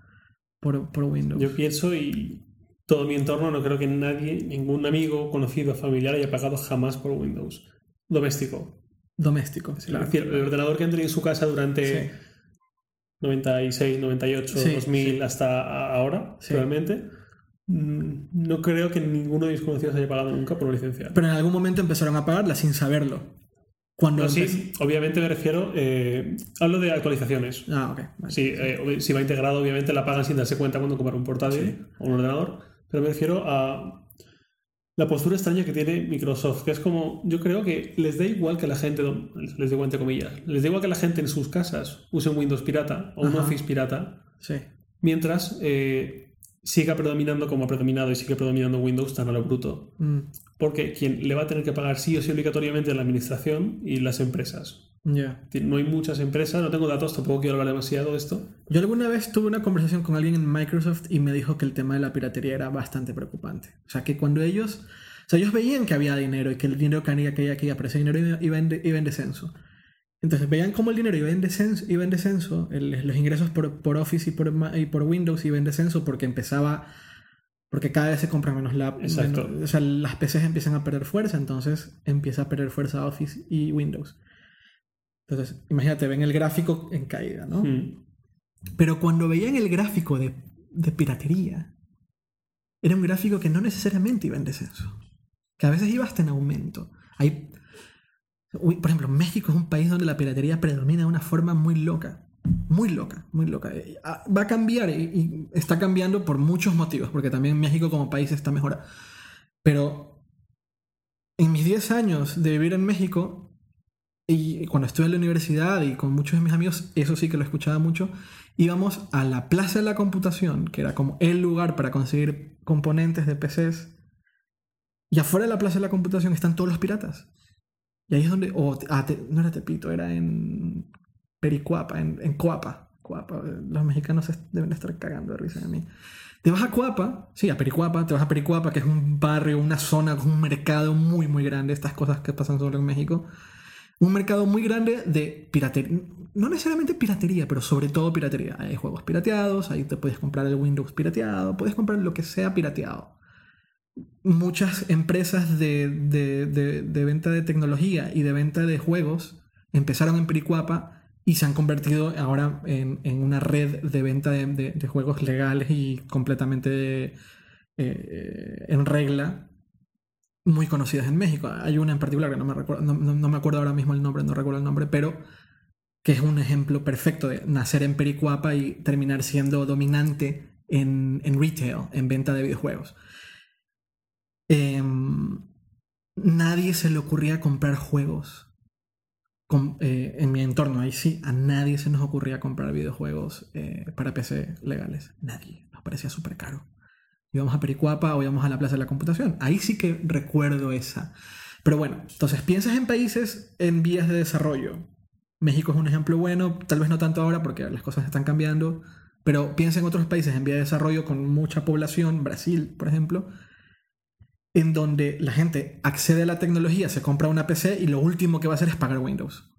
por, por Windows. Yo pienso y todo mi entorno no creo que nadie, ningún amigo, conocido, familiar haya pagado jamás por Windows. Doméstico. Doméstico. claro. el ordenador que han tenido en su casa durante 96, 98, 2000 hasta ahora, realmente. Mm, no creo que ninguno de mis conocidos haya pagado nunca por licencia. Pero en algún momento empezaron a pagarla sin saberlo. Cuando sí, obviamente me refiero. Eh, hablo de actualizaciones. Ah, ok. Sí, eh, si va integrado, obviamente la pagan sin darse cuenta cuando compran un portátil o un ordenador. Pero me refiero a la postura extraña que tiene Microsoft, que es como, yo creo que les da igual que la gente, les digo entre comillas, les da igual que la gente en sus casas use un Windows pirata o un Office pirata, sí. mientras eh, siga predominando como ha predominado y sigue predominando Windows tan a lo bruto. Mm. Porque quien le va a tener que pagar sí o sí obligatoriamente la administración y las empresas. No hay muchas empresas, no tengo datos, tampoco quiero hablar demasiado de esto. Yo alguna vez tuve una conversación con alguien en Microsoft y me dijo que el tema de la piratería era bastante preocupante. O sea, que cuando ellos O sea, ellos veían que había dinero y que el dinero caía, caía, caía, pero ese dinero iba en, iba en descenso. Entonces veían cómo el dinero iba en descenso, iba en descenso los ingresos por, por Office y por, y por Windows iban en descenso porque empezaba, porque cada vez se compran menos laptops. O sea, las PCs empiezan a perder fuerza, entonces empieza a perder fuerza Office y Windows. Entonces, imagínate, ven el gráfico en caída, ¿no? Hmm. Pero cuando veían el gráfico de, de piratería, era un gráfico que no necesariamente iba en descenso, que a veces iba hasta en aumento. Hay, por ejemplo, México es un país donde la piratería predomina de una forma muy loca. Muy loca, muy loca. Eh, ah, va a cambiar y, está cambiando por muchos motivos, porque también México como país está mejorando. Pero en mis 10 años de vivir en México, y cuando estuve en la universidad y con muchos de mis amigos, eso sí que lo escuchaba mucho, íbamos a la Plaza de la Computación, que era como el lugar para conseguir componentes de PCs. Y afuera de la Plaza de la Computación están todos los piratas. Y ahí es donde. Ah, no era Tepito, era en Pericuapa, en, en Coapa. Coapa. Los mexicanos deben estar cagando de risa de mí. Te vas a Coapa, sí, a Pericuapa, te vas a Pericuapa, que es un barrio, una zona, un mercado muy, muy grande, estas cosas que pasan solo en México. Un mercado muy grande de piratería, no necesariamente piratería, pero sobre todo piratería. Hay juegos pirateados, ahí te puedes comprar el Windows pirateado, puedes comprar lo que sea pirateado muchas empresas de, venta de tecnología y de venta de juegos empezaron en Pericuapa y se han convertido ahora en, una red de venta de, juegos legales y completamente eh, en regla muy conocidas en México. Hay una en particular que no me, recuerdo, no, me acuerdo ahora mismo el nombre, no recuerdo el nombre, pero que es un ejemplo perfecto de nacer en Pericuapa y terminar siendo dominante en, en retail, en venta de videojuegos. Em, nadie se le ocurría comprar juegos eh, en mi entorno. Ahí sí, a nadie se nos ocurría comprar videojuegos eh, para PC legales. Nadie. Nos parecía súper caro. Íbamos a Pericuapa o íbamos a la Plaza de la Computación. Ahí sí que recuerdo esa. Pero bueno, entonces piensas en países en vías de desarrollo. México es un ejemplo bueno, tal vez no tanto ahora porque las cosas están cambiando, pero piensa en otros países en vías de desarrollo con mucha población, Brasil, por ejemplo, en donde la gente accede a la tecnología, se compra una PC y lo último que va a hacer es pagar Windows.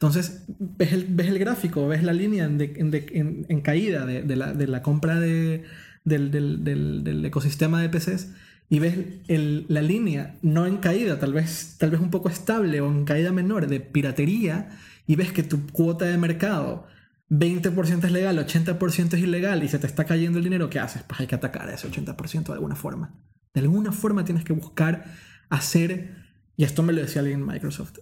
Entonces, ves el, ves el gráfico, ves la línea en, caída de, la, compra del, ecosistema de PCs y ves la línea no en caída, tal vez, tal vez un poco estable o en caída menor de piratería y ves que tu cuota de mercado 20% es legal, 80% es ilegal y se te está cayendo el dinero, ¿qué haces? Pues hay que atacar a ese 80% de alguna forma. De alguna forma tienes que buscar hacer, y esto me lo decía alguien en Microsoft,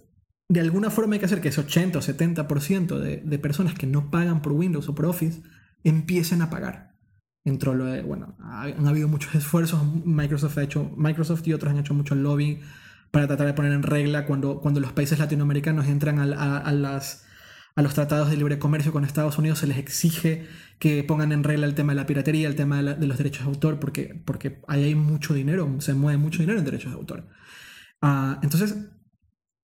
de alguna forma hay que hacer que ese 80 o 70% de, de personas que no pagan por Windows o por Office empiecen a pagar. Entró lo de, bueno, han habido muchos esfuerzos, Microsoft ha hecho, Microsoft y otros han hecho mucho lobbying para tratar de poner en regla cuando, cuando los países latinoamericanos entran a las a los tratados de libre comercio con Estados Unidos se les exige que pongan en regla el tema de la piratería, el tema de, los derechos de autor, porque, porque ahí hay mucho dinero, se mueve mucho dinero en derechos de autor. Ah, entonces,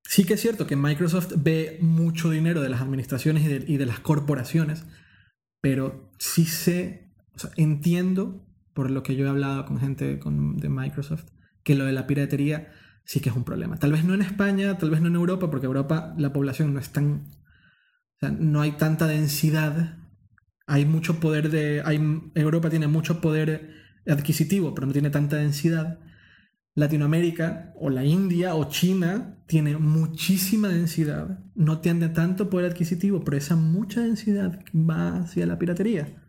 sí que es cierto que Microsoft ve mucho dinero de las administraciones y de, las corporaciones, pero sí sé, sea, entiendo, por lo que yo he hablado con gente de Microsoft, que lo de la piratería sí que es un problema. Tal vez no en España, tal vez no en Europa, porque Europa la población no es tan no hay tanta densidad, hay mucho poder de... Hay, Europa tiene mucho poder adquisitivo, pero no tiene tanta densidad. Latinoamérica o la India o China tiene muchísima densidad, no tiene tanto poder adquisitivo, pero esa mucha densidad va hacia la piratería.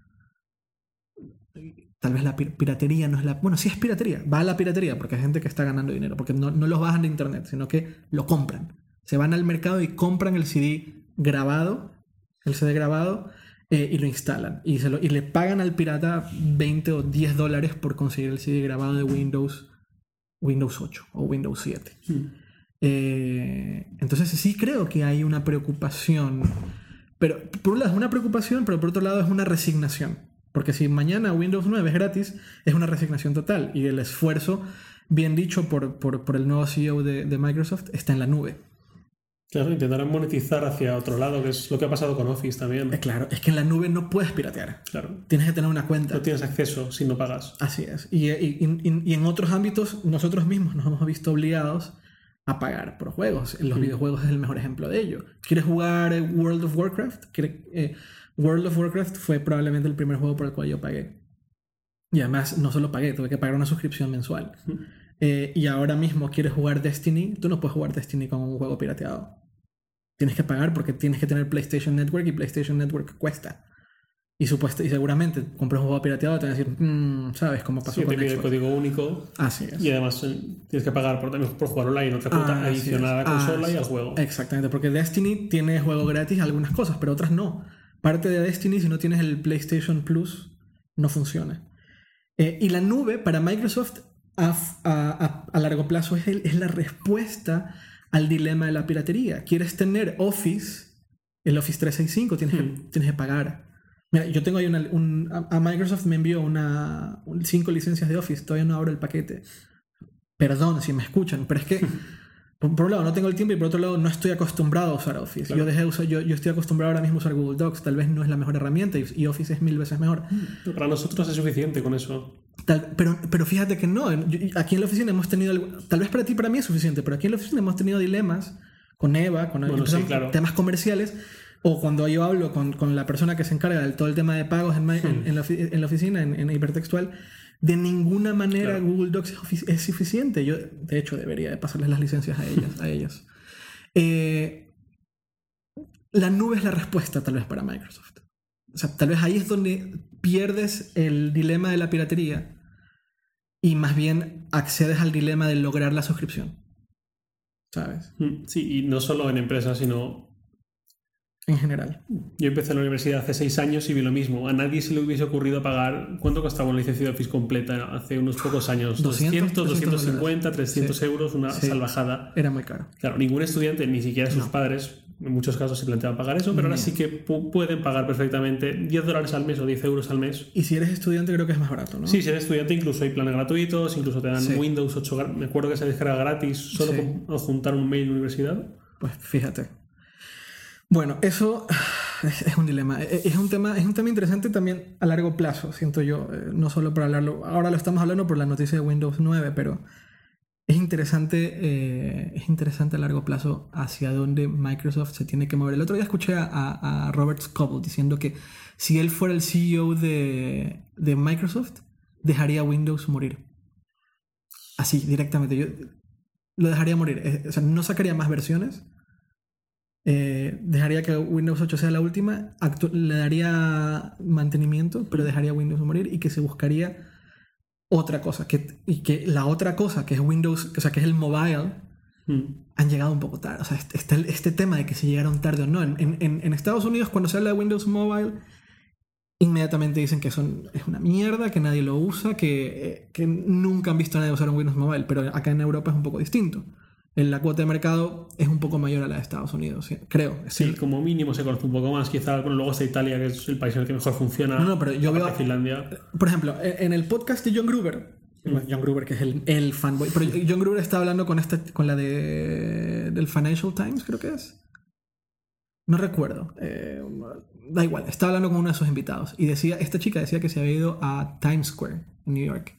Tal vez la piratería no es la... Bueno, sí es piratería, va a la piratería porque hay gente que está ganando dinero, porque no, no los bajan de internet, sino que lo compran. Se van al mercado y compran el CD grabado, el CD grabado, eh, y lo instalan. Y, se lo, y le pagan al pirata 20 o 10 dólares por conseguir el CD grabado de Windows, Windows 8 o Windows 7. Hmm. Eh, entonces sí creo que hay una preocupación. Pero por un lado es una preocupación, pero por otro lado es una resignación. Porque si mañana Windows 9 es gratis, es una resignación total. Y el esfuerzo, bien dicho por, por, el nuevo CEO de, de Microsoft, está en la nube. Claro, intentarán monetizar hacia otro lado, que es lo que ha pasado con Office también. Eh, claro, es que en la nube no puedes piratear. Claro. Tienes que tener una cuenta. No tienes acceso si no pagas. Así es. Y, y, en otros ámbitos, nosotros mismos nos hemos visto obligados a pagar por juegos. Los videojuegos es el mejor ejemplo de ello. ¿Quieres jugar World of Warcraft? Eh, World of Warcraft fue probablemente el primer juego por el cual yo pagué. Y además no solo pagué, tuve que pagar una suscripción mensual. Eh, y ahora mismo quieres jugar Destiny, tú no puedes jugar Destiny con un juego pirateado. Tienes que pagar porque tienes que tener PlayStation Network y PlayStation Network cuesta. Y, supuesto, y seguramente compras un juego pirateado te van a decir, mmm, ¿sabes cómo pasó sí, te pide el código único. Así es. Y además eh, tienes que pagar por, por jugar online, otra cuota adicional a la consola y al juego. Exactamente, porque Destiny tiene juego gratis algunas cosas, pero otras no. Parte de Destiny, si no tienes el PlayStation Plus, no funciona. Eh, y la nube para Microsoft a, largo plazo es, es, la respuesta al dilema de la piratería. Quieres tener Office, el Office 365, tienes, que, hmm. tienes que pagar. Mira, yo tengo ahí una, un, a, Microsoft me envió una, cinco licencias de Office, todavía no abro el paquete. Perdón si me escuchan, pero es que por, un lado no tengo el tiempo y por otro lado no estoy acostumbrado a usar Office. Yo, dejé usar, yo, yo, estoy acostumbrado ahora mismo a usar Google Docs, tal vez no es la mejor herramienta y, Office es mil veces mejor. para nosotros es suficiente con eso. pero, pero fíjate que no, aquí en la oficina hemos tenido, tal vez para ti, para mí es suficiente, pero aquí en la oficina hemos tenido dilemas con Eva, con temas comerciales. O cuando yo hablo con, con, la persona que se encarga de todo el tema de pagos en, en, en, la, en la, oficina, en, hipertextual, de ninguna manera Google Docs es, suficiente. Yo, de hecho, debería de pasarles las licencias a ellas. a ellos. Eh, la nube es la respuesta tal vez para Microsoft. O sea, tal vez ahí es donde pierdes el dilema de la piratería y más bien accedes al dilema de lograr la suscripción. ¿Sabes? Mm, sí, y no solo en empresas, sino en general. Yo empecé la universidad hace seis años y vi lo mismo. A nadie se le hubiese ocurrido pagar. ¿Cuánto costaba una licencia de Office completa hace unos pocos años? 200, 250, 300 euros, una salvajada. Era muy caro. Claro, ningún estudiante, ni siquiera sus padres, en muchos casos se planteaban pagar eso, pero ahora sí que pueden pagar perfectamente 10 dólares al mes o 10 euros al mes. Y si eres estudiante, creo que es más barato, ¿no? Sí, si eres estudiante, incluso hay planes gratuitos, incluso te dan Windows 8. Me acuerdo que se descarga gratis solo con juntar un mail de universidad. Pues fíjate. Bueno, eso es un dilema. E, es un tema, es un tema interesante también a largo plazo, siento yo. Eh, no solo para hablarlo. Ahora lo estamos hablando por la noticia de Windows 9, pero es interesante, eh, es interesante a largo plazo hacia dónde Microsoft se tiene que mover. El otro día escuché a, Robert Scoble diciendo que si él fuera el CEO de, Microsoft, dejaría Windows morir. Así, directamente. Yo lo dejaría morir. Eh, o sea, no sacaría más versiones eh, dejaría que Windows 8 sea la última, le daría mantenimiento, pero dejaría Windows morir y que se buscaría otra cosa. Que, y que la otra cosa, que es Windows, o sea, que es el mobile, hmm. han llegado un poco tarde. O sea, este, este, este, tema de que si llegaron tarde o no. En, en, en, Estados Unidos, cuando se habla de Windows Mobile, inmediatamente dicen que son, es una mierda, que nadie lo usa, que, eh, que nunca han visto a nadie usar un Windows Mobile. Pero acá en Europa es un poco distinto la cuota de mercado es un poco mayor a la de Estados Unidos, creo. Sí, como mínimo se conoce un poco más. Quizá luego está Italia, que es el país en el que mejor funciona. No, no pero yo veo. Finlandia. Por ejemplo, en el podcast de John Gruber, mm. John Gruber, que es el, el, fanboy. Pero John Gruber está hablando con, este, con la de, del Financial Times, creo que es. No recuerdo. Eh, da igual. Estaba hablando con uno de sus invitados. Y decía, esta chica decía que se había ido a Times Square, en New York,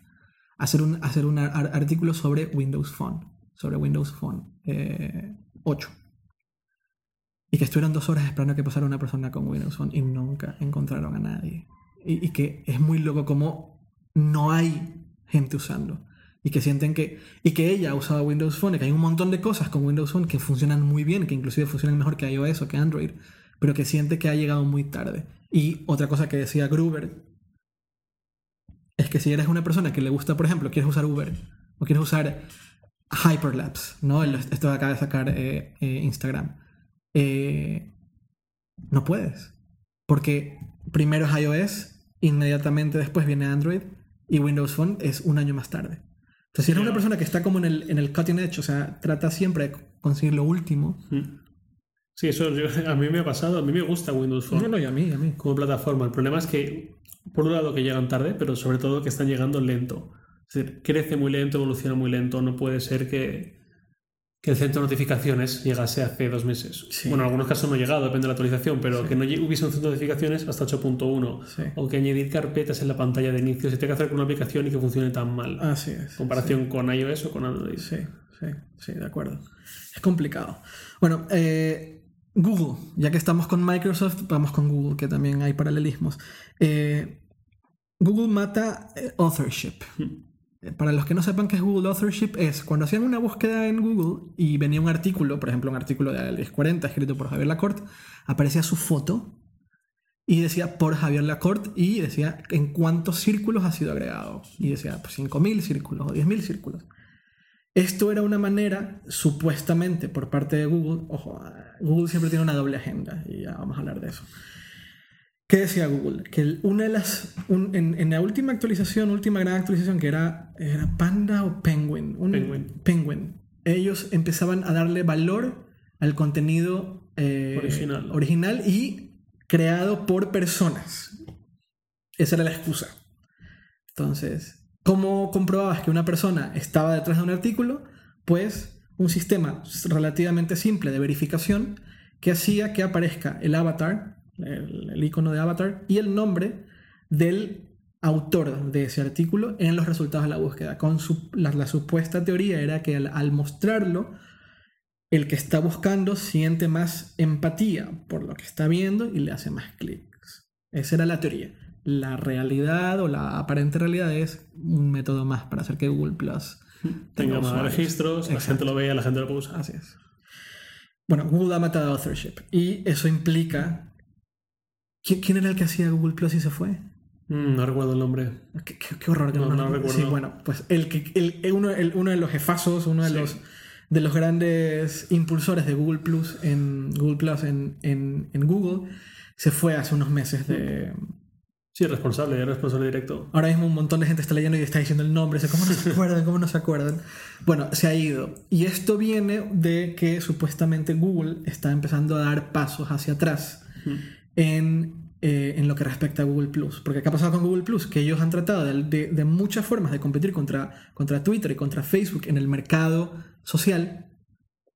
a hacer un, a hacer un artículo sobre Windows Phone sobre Windows Phone 8. Eh, y que estuvieron dos horas esperando que pasara una persona con Windows Phone y nunca encontraron a nadie. Y, que es muy loco como no hay gente usando. Y que sienten que... Y que ella ha usado Windows Phone, y que hay un montón de cosas con Windows Phone que funcionan muy bien, que inclusive funcionan mejor que iOS o que Android, pero que siente que ha llegado muy tarde. Y otra cosa que decía Gruber es que si eres una persona que le gusta, por ejemplo, quieres usar Uber o quieres usar Hyperlapse, ¿no? Esto acaba de sacar eh, eh, Instagram. Eh, no puedes. Porque primero es iOS, inmediatamente después viene Android y Windows Phone es un año más tarde. Entonces, si eres una persona que está como en el, en el cutting edge, o sea, trata siempre de conseguir lo último. Sí, eso a mí me ha pasado. A mí me gusta Windows Phone. No, no, y a mí, a mí. Como plataforma. El problema es que, por un lado, que llegan tarde, pero sobre todo que están llegando lento. Decir, crece muy lento, evoluciona muy lento. No puede ser que, que el centro de notificaciones llegase hace dos meses. Bueno, en algunos casos no ha llegado, depende de la actualización, pero que no hubiese un centro de notificaciones hasta 8.1. O que añadir carpetas en la pantalla de inicio se tenga que hacer con una aplicación y que funcione tan mal. Así es. Comparación con iOS o con Android. Sí, sí, sí, de acuerdo. Es complicado. Bueno, eh, Google, ya que estamos con Microsoft, vamos con Google, que también hay paralelismos. Eh, Google mata eh, authorship. Hmm. Para los que no sepan qué es Google Authorship, es cuando hacían una búsqueda en Google y venía un artículo, por ejemplo, un artículo de Alex 40 escrito por Javier Lacorte, aparecía su foto y decía por Javier Lacorte y decía en cuántos círculos ha sido agregado. Y decía pues 5.000 círculos o 10.000 círculos. Esto era una manera, supuestamente, por parte de Google, ojo, Google siempre tiene una doble agenda y ya vamos a hablar de eso ¿Qué decía Google? Que una de las. en, la última actualización, última gran actualización, que era, era Panda o Penguin. Penguin. Penguin. Ellos empezaban a darle valor al contenido eh, original. original y creado por personas. Esa era la excusa. Entonces, ¿cómo comprobabas que una persona estaba detrás de un artículo? Pues un sistema relativamente simple de verificación que hacía que aparezca el avatar el, icono de avatar, y el nombre del autor de ese artículo en los resultados de la búsqueda. Con la, supuesta teoría era que al, mostrarlo, el que está buscando siente más empatía por lo que está viendo y le hace más clics. Esa era la teoría. La realidad o la aparente realidad es un método más para hacer que Google Plus tenga más registros, la gente lo vea, la gente lo puede usar. Así es. Bueno, Google ha matado authorship y eso implica ¿Quién era el que hacía Google Plus y se fue? Mm, no recuerdo el nombre. Qué, horror que no, no, recuerdo. Sí, bueno, pues el, el, uno, uno, de los jefazos, uno de los de los grandes impulsores de Google Plus en Google Plus en, en, en Google se fue hace unos meses de Sí, responsable, responsable directo. Ahora mismo un montón de gente está leyendo y está diciendo el nombre, ¿cómo no se acuerdan? ¿Cómo no se acuerdan? Bueno, se ha ido. Y esto viene de que supuestamente Google está empezando a dar pasos hacia atrás en, eh, en lo que respecta a Google Plus. Porque ¿qué ha pasado con Google Plus? Que ellos han tratado de, de, muchas formas de competir contra, contra Twitter y contra Facebook en el mercado social,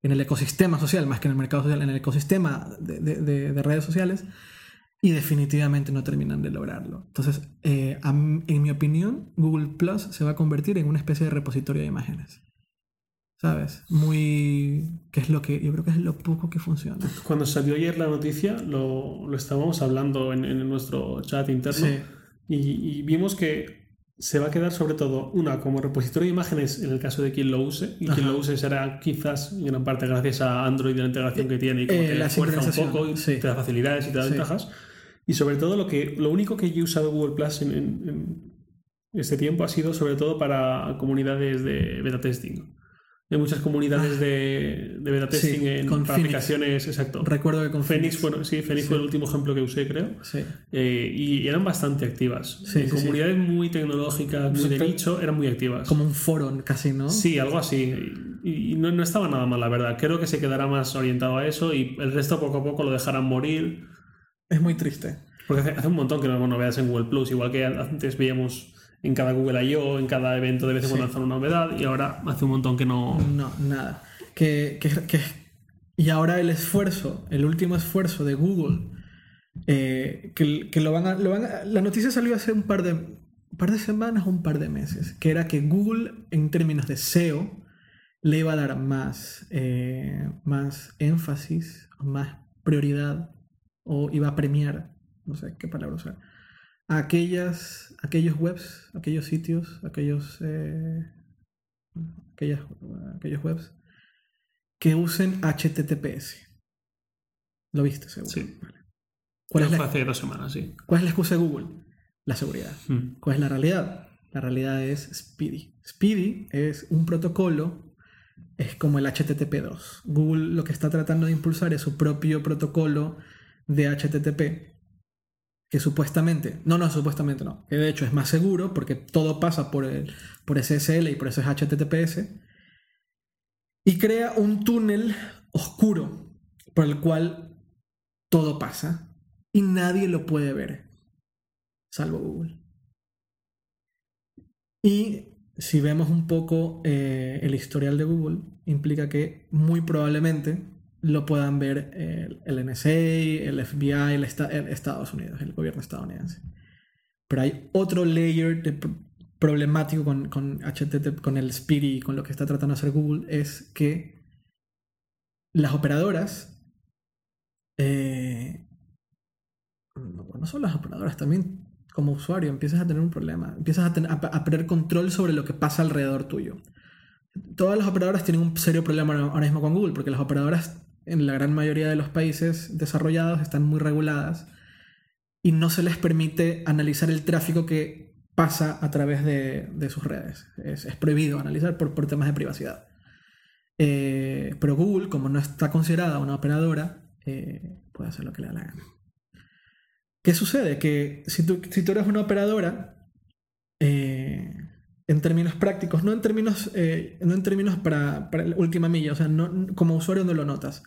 en el ecosistema social, más que en el mercado social, en el ecosistema de, de redes sociales, y definitivamente no terminan de lograrlo. Entonces, eh, en mi opinión, Google Plus se va a convertir en una especie de repositorio de imágenes. ¿Sabes? Muy... que es lo que yo creo que es lo poco que funciona. Cuando salió ayer la noticia, lo, lo estábamos hablando en, en, nuestro chat interno y, vimos que se va a quedar sobre todo una como repositorio de imágenes en el caso de quien lo use y quien lo use será quizás en gran parte gracias a Android y la integración que tiene y como eh, te fuerza un poco y te da facilidades y te da ventajas. Y sobre todo lo que lo único que yo he usado Google Plus en, en este tiempo ha sido sobre todo para comunidades de beta testing de muchas comunidades ah. de, de beta testing en con aplicaciones, exacto. Recuerdo que con Phoenix, bueno, sí, Phoenix fue el último ejemplo que usé, creo. Sí. Eh, y eran bastante activas. en comunidades muy tecnológicas, muy de nicho, eran muy activas. Como un foro casi, ¿no? Sí, algo así. Y, no, no, estaba nada mal, la verdad. Creo que se quedará más orientado a eso y el resto poco a poco lo dejarán morir. Es muy triste. Porque hace, hace un montón que no vemos novedades en Google Plus, igual que antes veíamos en cada Google I.O., en cada evento de vez en cuando lanzan una novedad y ahora hace un montón que no... No, nada. Que, que, y ahora el esfuerzo, el último esfuerzo de Google, eh, que, que, lo van a, lo van a, La noticia salió hace un par de, un par de semanas o un par de meses, que era que Google, en términos de SEO, le iba a dar más, eh, más énfasis, más prioridad, o iba a premiar, no sé qué palabra usar, aquellas, aquellos webs, aquellos sitios, aquellos, eh, aquellos webs que usen HTTPS. ¿Lo viste, seguro? Sí. ¿Cuál es la, hace dos semanas, sí. ¿Cuál es la excusa de Google? La seguridad. Hmm. ¿Cuál es la realidad? La realidad es Speedy. Speedy es un protocolo, es como el HTTP2. Google lo que está tratando de impulsar es su propio protocolo de HTTP que supuestamente, no, no, supuestamente no, que de hecho es más seguro porque todo pasa por, el, por SSL y por ese HTTPS, y crea un túnel oscuro por el cual todo pasa y nadie lo puede ver, salvo Google. Y si vemos un poco eh, el historial de Google, implica que muy probablemente lo puedan ver el, NSA, el FBI, el, Estados Unidos, el gobierno estadounidense. Pero hay otro layer problemático con, con HTTP, con el SPIRI con lo que está tratando de hacer Google, es que las operadoras eh, no son las operadoras, también como usuario empiezas a tener un problema, empiezas a, a, perder control sobre lo que pasa alrededor tuyo. Todas las operadoras tienen un serio problema ahora mismo con Google, porque las operadoras en la gran mayoría de los países desarrollados están muy reguladas y no se les permite analizar el tráfico que pasa a través de, sus redes. Es, prohibido analizar por, por, temas de privacidad. Eh, pero Google, como no está considerada una operadora, eh, puede hacer lo que le da. ¿Qué sucede? Que si tú, si tú eres una operadora, eh, en términos prácticos, no en términos, no en términos para, para la última milla, o sea, no, como usuario no lo notas,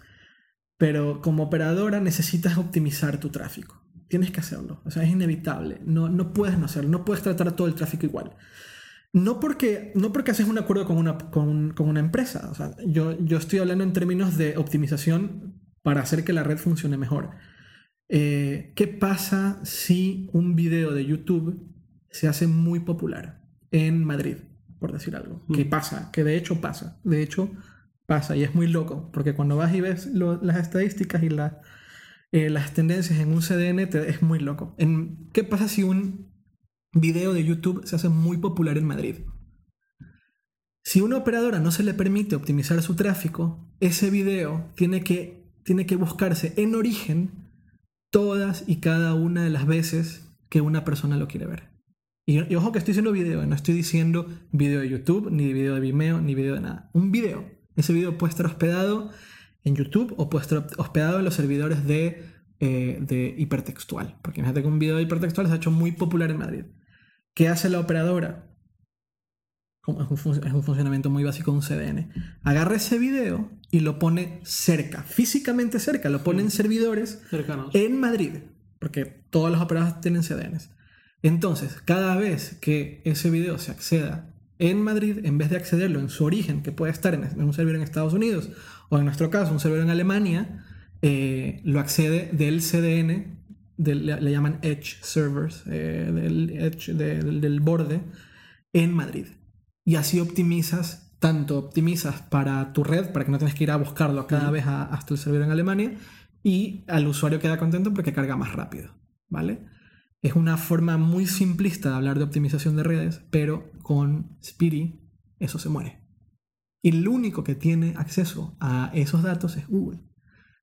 pero como operadora necesitas optimizar tu tráfico. Tienes que hacerlo, o sea, es inevitable, no, no puedes no hacerlo, no puedes tratar todo el tráfico igual. No porque, no porque haces un acuerdo con una, con, con una empresa, o sea, yo, yo estoy hablando en términos de optimización para hacer que la red funcione mejor. Eh, ¿Qué pasa si un video de YouTube se hace muy popular en Madrid, por decir algo? ¿Qué mm. pasa? Que de hecho pasa. De hecho pasa y es muy loco, porque cuando vas y ves las estadísticas y eh, las tendencias en un CDN es muy loco. En, ¿Qué pasa si un video de YouTube se hace muy popular en Madrid? Si una operadora no se le permite optimizar su tráfico, ese video tiene que, tiene que buscarse en origen todas y cada una de las veces que una persona lo quiere ver. Y, ojo que estoy haciendo video, no estoy diciendo video de YouTube, ni video de Vimeo, ni video de nada. Un video. Ese video puede estar hospedado en YouTube o puede estar hospedado en los servidores de, eh, de hipertextual. Porque imagínate que un video de hipertextual se ha hecho muy popular en Madrid. ¿Qué hace la operadora? Es un, funcionamiento muy básico de un CDN. Agarra ese video y lo pone cerca, físicamente cerca, lo pone en mm. servidores en Madrid, porque todas las operadoras tienen CDNs. Entonces, cada vez que ese video se acceda en Madrid, en vez de accederlo en su origen, que puede estar en, un servidor en Estados Unidos, o en nuestro caso, un servidor en Alemania, eh, lo accede del CDN, le, llaman Edge Servers, eh, del, edge, del borde, en Madrid. Y así optimizas, tanto optimizas para tu red, para que no tengas que ir a buscarlo cada vez hasta el servidor en Alemania, y al usuario queda contento porque carga más rápido, ¿vale? Es una forma muy simplista de hablar de optimización de redes, pero con Speedy eso se muere. Y el único que tiene acceso a esos datos es Google.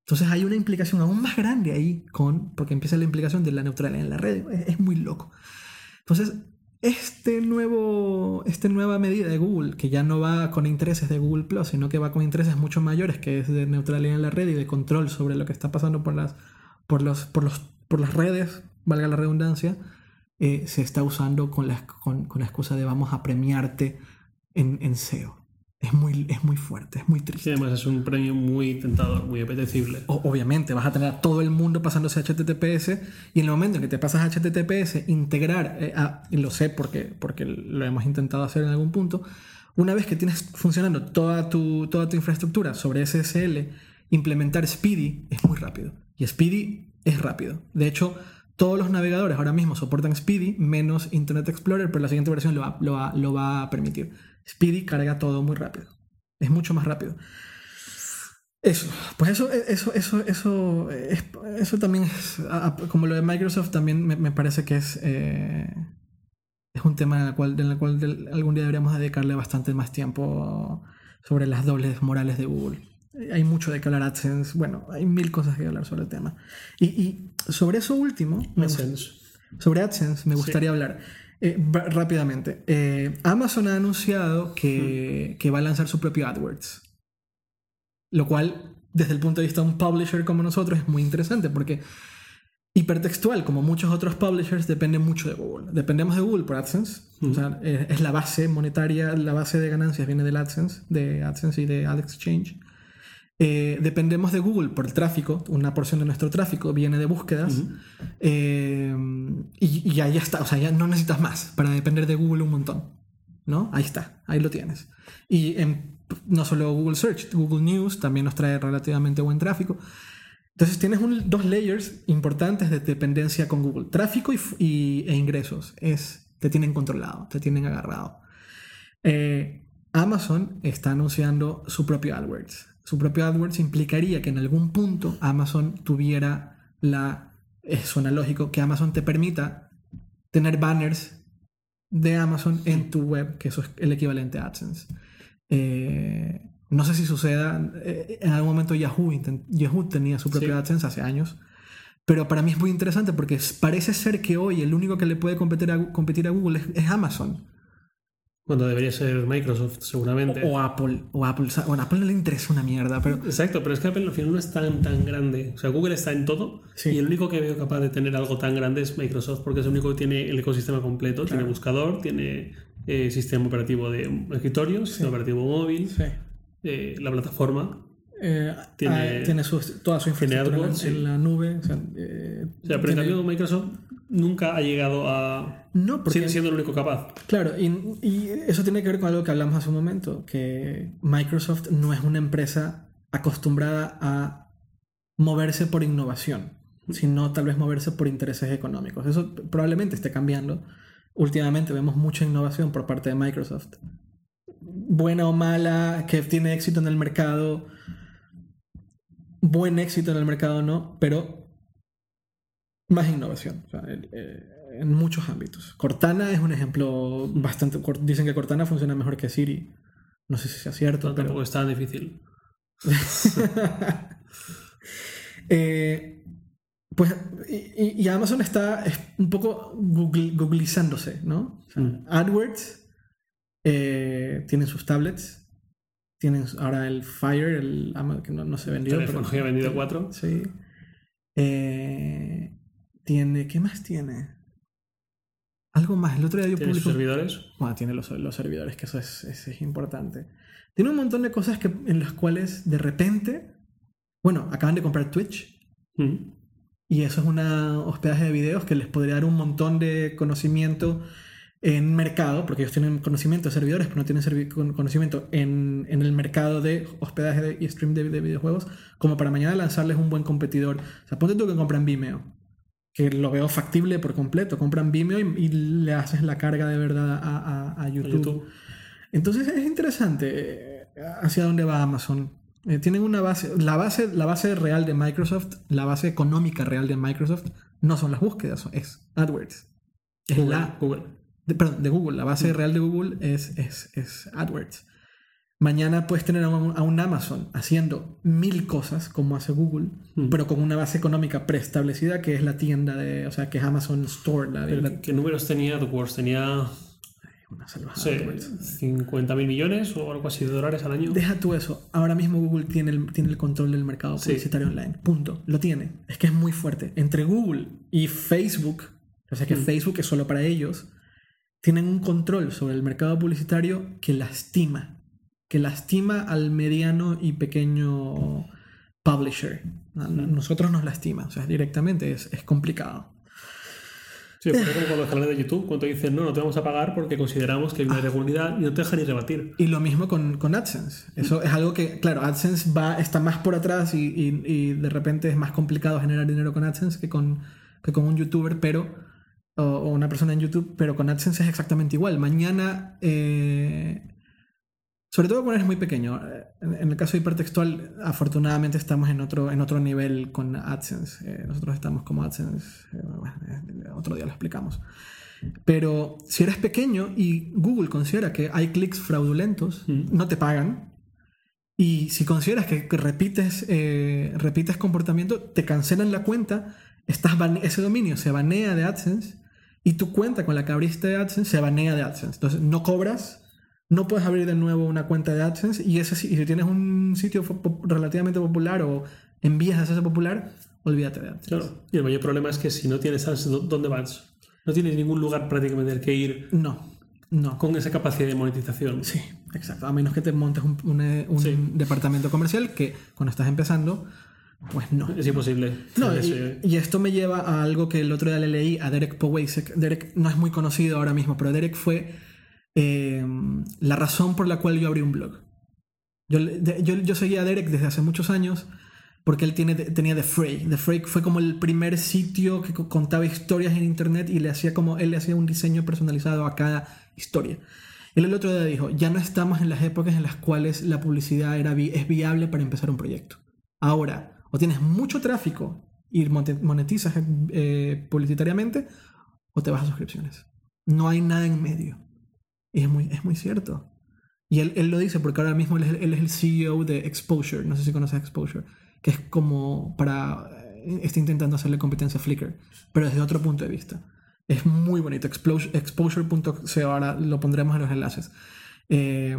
Entonces hay una implicación aún más grande ahí con, porque empieza la implicación de la neutralidad en la red. Es, muy loco. Entonces, este nuevo, esta nueva medida de Google, que ya no va con intereses de Google Plus, sino que va con intereses mucho mayores, que es de neutralidad en la red y de control sobre lo que está pasando por las, por los, por los, por las redes, valga la redundancia, eh, se está usando con la, con, con la excusa de vamos a premiarte en, en SEO es muy, es muy fuerte, es muy triste. Sí, además es un premio muy tentador, muy apetecible. obviamente, vas a tener a todo el mundo pasándose a HTTPS y en el momento en que te pasas a HTTPS, integrar, eh, y lo sé porque, porque lo hemos intentado hacer en algún punto, una vez que tienes funcionando toda tu, toda tu infraestructura sobre SSL, implementar Speedy es muy rápido. Y Speedy es rápido. De hecho, todos los navegadores ahora mismo soportan Speedy, menos Internet Explorer, pero la siguiente versión lo va, lo va a permitir. Speedy carga todo muy rápido. Es mucho más rápido. Eso, pues eso, eso, eso, eso, eso también es, como lo de Microsoft, también me, parece que es, eh, es un tema en el cual, en el cual algún día deberíamos dedicarle bastante más tiempo sobre las dobles morales de Google. Hay mucho de que hablar AdSense, bueno, hay mil cosas que hablar sobre el tema. Y, sobre eso último, sobre AdSense me gustaría hablar. Eh, rápidamente. Eh, Amazon ha anunciado que, que, va a lanzar su propio AdWords. Lo cual, desde el punto de vista de un publisher como nosotros, es muy interesante porque hipertextual, como muchos otros publishers, depende mucho de Google. Dependemos de Google por AdSense. O sea, es, la base monetaria, la base de ganancias viene del AdSense, de AdSense y de AdExchange. Eh, dependemos de Google por el tráfico, una porción de nuestro tráfico viene de búsquedas eh, y, y, ahí ya está, o sea, ya no necesitas más para depender de Google un montón. ¿no? Ahí está, ahí lo tienes. Y no solo Google Search, Google News también nos trae relativamente buen tráfico. Entonces tienes dos layers importantes de dependencia con Google. Tráfico y, e ingresos. Es, te tienen controlado, te tienen agarrado. Eh, Amazon está anunciando su propio AdWords. Su propio AdWords implicaría que en algún punto Amazon tuviera la... suena lógico que Amazon te permita tener banners de Amazon en tu web, que eso es el equivalente a AdSense. Eh, no sé si suceda, eh, en algún momento Yahoo, Yahoo tenía su propia AdSense hace años, pero para mí es muy interesante porque parece ser que hoy el único que le puede competir a, competir a Google es, Amazon. Cuando debería ser Microsoft, seguramente. O, Apple. O Apple. Bueno, Apple no le interesa una mierda, pero... Exacto, pero es que Apple al final no es tan, tan grande. O sea, Google está en todo y el único que veo capaz de tener algo tan grande es Microsoft porque es el único que tiene el ecosistema completo. Tiene buscador, tiene eh, sistema operativo de escritorio, sistema operativo móvil. Sí eh, la plataforma eh, tiene, ah, toda su infraestructura en, la nube. O sea, eh, pero en cambio Microsoft nunca ha llegado a... No, porque... siendo el único capaz. Claro, y, eso tiene que ver con algo que hablamos hace un momento, que Microsoft no es una empresa acostumbrada a moverse por innovación, sino tal vez moverse por intereses económicos. Eso probablemente esté cambiando. Últimamente vemos mucha innovación por parte de Microsoft buena o mala, que tiene éxito en el mercado, buen éxito en el mercado no, pero más innovación eh, en, muchos ámbitos. Cortana es un ejemplo bastante... Dicen que Cortana funciona mejor que Siri. No sé si sea cierto. pero... Tampoco es tan difícil. Eh, pues, y, Amazon está un poco googlizándose, ¿no? Mm. AdWords eh, tienen sus tablets. Tienen ahora el Fire, el que no, se vendió. El ha vendido cuatro. Sí. Eh, tiene. ¿Qué más tiene? Algo más. El otro día yo ¿Tiene servidores? Bueno, tiene los, servidores, que eso es, es, importante. Tiene un montón de cosas que, en las cuales de repente. Bueno, acaban de comprar Twitch. Mm. Y eso es un hospedaje de videos que les podría dar un montón de conocimiento en mercado, porque ellos tienen conocimiento de servidores, pero no tienen conocimiento en, en, el mercado de hospedaje y stream de, videojuegos, como para mañana lanzarles un buen competidor. O sea, ponte tú que compran Vimeo, que lo veo factible por completo. Compran Vimeo y, le haces la carga de verdad a, a, YouTube. Entonces es interesante eh, hacia dónde va Amazon. Eh, tienen una base la, base, la base real de Microsoft, la base económica real de Microsoft, no son las búsquedas, es AdWords. Es la, Google de, perdón, de Google, la base mm. real de Google es, es, AdWords. Mañana puedes tener a un, Amazon haciendo mil cosas como hace Google, mm. pero con una base económica preestablecida que es la tienda de, o sea, que es Amazon Store. ¿Qué números tenía AdWords? Tenía una salvajada. 50 mil millones o algo así de dólares al año. Deja tú eso. Ahora mismo Google tiene el, tiene el control del mercado publicitario online. Punto. Lo tiene. Es que es muy fuerte. Entre Google y Facebook, o sea que mm. Facebook es solo para ellos, tienen un control sobre el mercado publicitario que lastima, que lastima al mediano y pequeño publisher. A nosotros nos lastima, o sea, directamente es, complicado. Sí, por ejemplo, con los canales de YouTube, cuando dicen no, no te vamos a pagar porque consideramos que hay una ah. irregularidad y no te dejan ni rebatir. Y lo mismo con, con AdSense. Eso es algo que, claro, AdSense va, está más por atrás y, y, de repente es más complicado generar dinero con AdSense que con, que con un youtuber, pero o, una persona en YouTube, pero con AdSense es exactamente igual. Mañana, eh, sobre todo cuando eres muy pequeño, eh, en, el caso de hipertextual, afortunadamente estamos en otro, en otro nivel con AdSense. Eh, nosotros estamos como AdSense, otro día lo explicamos. Pero si eres pequeño y Google considera que hay clics fraudulentos, mm. no te pagan. Y si consideras que repites, repites comportamiento, te cancelan la cuenta, estás ese dominio se banea de AdSense y tu cuenta con la que abriste AdSense se banea de AdSense. Entonces no cobras, no puedes abrir de nuevo una cuenta de AdSense y, ese, y si tienes un sitio relativamente popular o envías a hacerse popular, olvídate de AdSense. Claro. Y el mayor problema es que si no tienes AdSense, ¿dónde vas? No tienes ningún lugar prácticamente el que ir. No, no. Con esa capacidad de monetización. Sí, exacto. A menos que te montes un, un departamento comercial que cuando estás empezando pues no. Es imposible. No, y, esto me lleva a algo que el otro día le leí a Derek Powasek. Derek no es muy conocido ahora mismo, pero Derek fue eh, la razón por la cual yo abrí un blog. Yo, yo, yo seguía a Derek desde hace muchos años porque él tiene, tenía The Fray. The Fray fue como el primer sitio que contaba historias en internet y le hacía como él le hacía un diseño personalizado a cada historia. Él el otro día dijo, ya no estamos en las épocas en las cuales la publicidad era es viable para empezar un proyecto. Ahora, o tienes mucho tráfico y monetizas eh, publicitariamente, o te vas a suscripciones. No hay nada en medio. Y es muy, es muy cierto. Y él, él lo dice porque ahora mismo él es, él es el CEO de Exposure. No sé si conoces Exposure que es como para... Eh, está intentando hacerle competencia a Flickr, pero desde otro punto de vista. Es muy bonito. Exposure.co, ahora lo pondremos en los enlaces. Eh,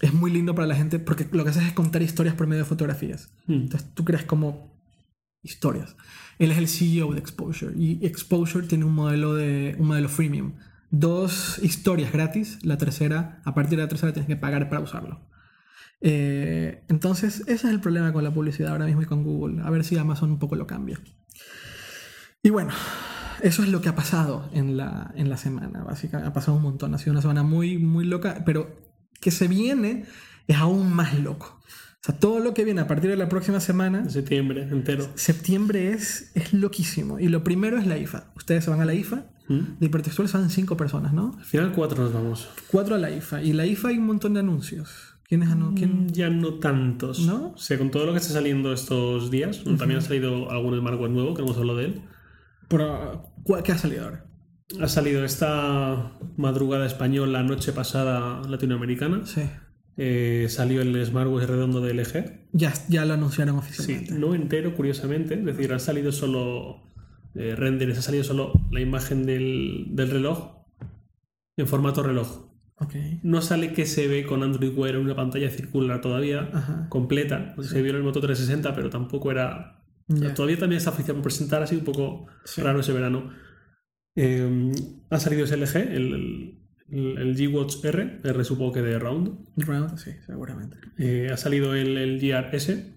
es muy lindo para la gente porque lo que haces es contar historias por medio de fotografías. Hmm. Entonces tú creas como historias. Él es el CEO de Exposure y Exposure tiene un modelo, de, un modelo freemium. Dos historias gratis, la tercera, a partir de la tercera tienes que pagar para usarlo. Eh, entonces, ese es el problema con la publicidad ahora mismo y con Google. A ver si Amazon un poco lo cambia. Y bueno, eso es lo que ha pasado en la, en la semana. Básicamente, ha pasado un montón. Ha sido una semana muy, muy loca, pero que se viene es aún más loco. O sea, todo lo que viene a partir de la próxima semana. Septiembre entero. Septiembre es, es loquísimo. Y lo primero es la IFA. Ustedes se van a la IFA. ¿Mm? De hipertextual son cinco personas, ¿no? Al final cuatro nos vamos. Cuatro a la IFA. Y la IFA hay un montón de anuncios. ¿Quiénes ¿Quién? Mm, ya no tantos. ¿No? O sea, con todo lo que está saliendo estos días, también ha salido algún Smart nuevo, que hemos hablado de él. Pero, ¿Qué ha salido ahora? Ha salido esta madrugada española, noche pasada latinoamericana. Sí. Eh, salió el smartwatch redondo de LG. Ya, ya lo anunciaron oficialmente. Sí, no entero, curiosamente. Es decir, han salido solo eh, renders, ha salido solo la imagen del, del reloj en formato reloj. No sale que se ve con Android Wear en una pantalla circular todavía, completa. Se vio en el Moto 360, pero tampoco era. Todavía también está oficial por presentar, así un poco raro ese verano. Eh, ha salido ese LG, el, el, G-Watch R, R supongo que de Round. Round, sí, seguramente. Eh, ha salido el, el, Gear S.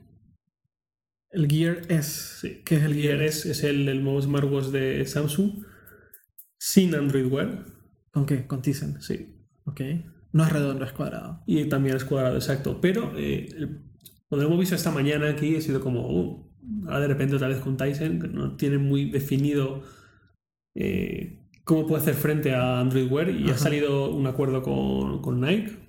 El Gear S. Sí. ¿Qué es el Gear, S? Es el, el nuevo smartwatch de Samsung sin Android Wear. ¿Con qué? Con Tizen. Sí. Ok. No es redondo, es cuadrado. Y también es cuadrado, exacto. Pero eh, cuando hemos visto esta mañana aquí, ha sido como, uh, ahora de repente otra vez con Tyson, que no tiene muy definido eh, cómo puede hacer frente a Android Wear y ha salido un acuerdo con, con Nike.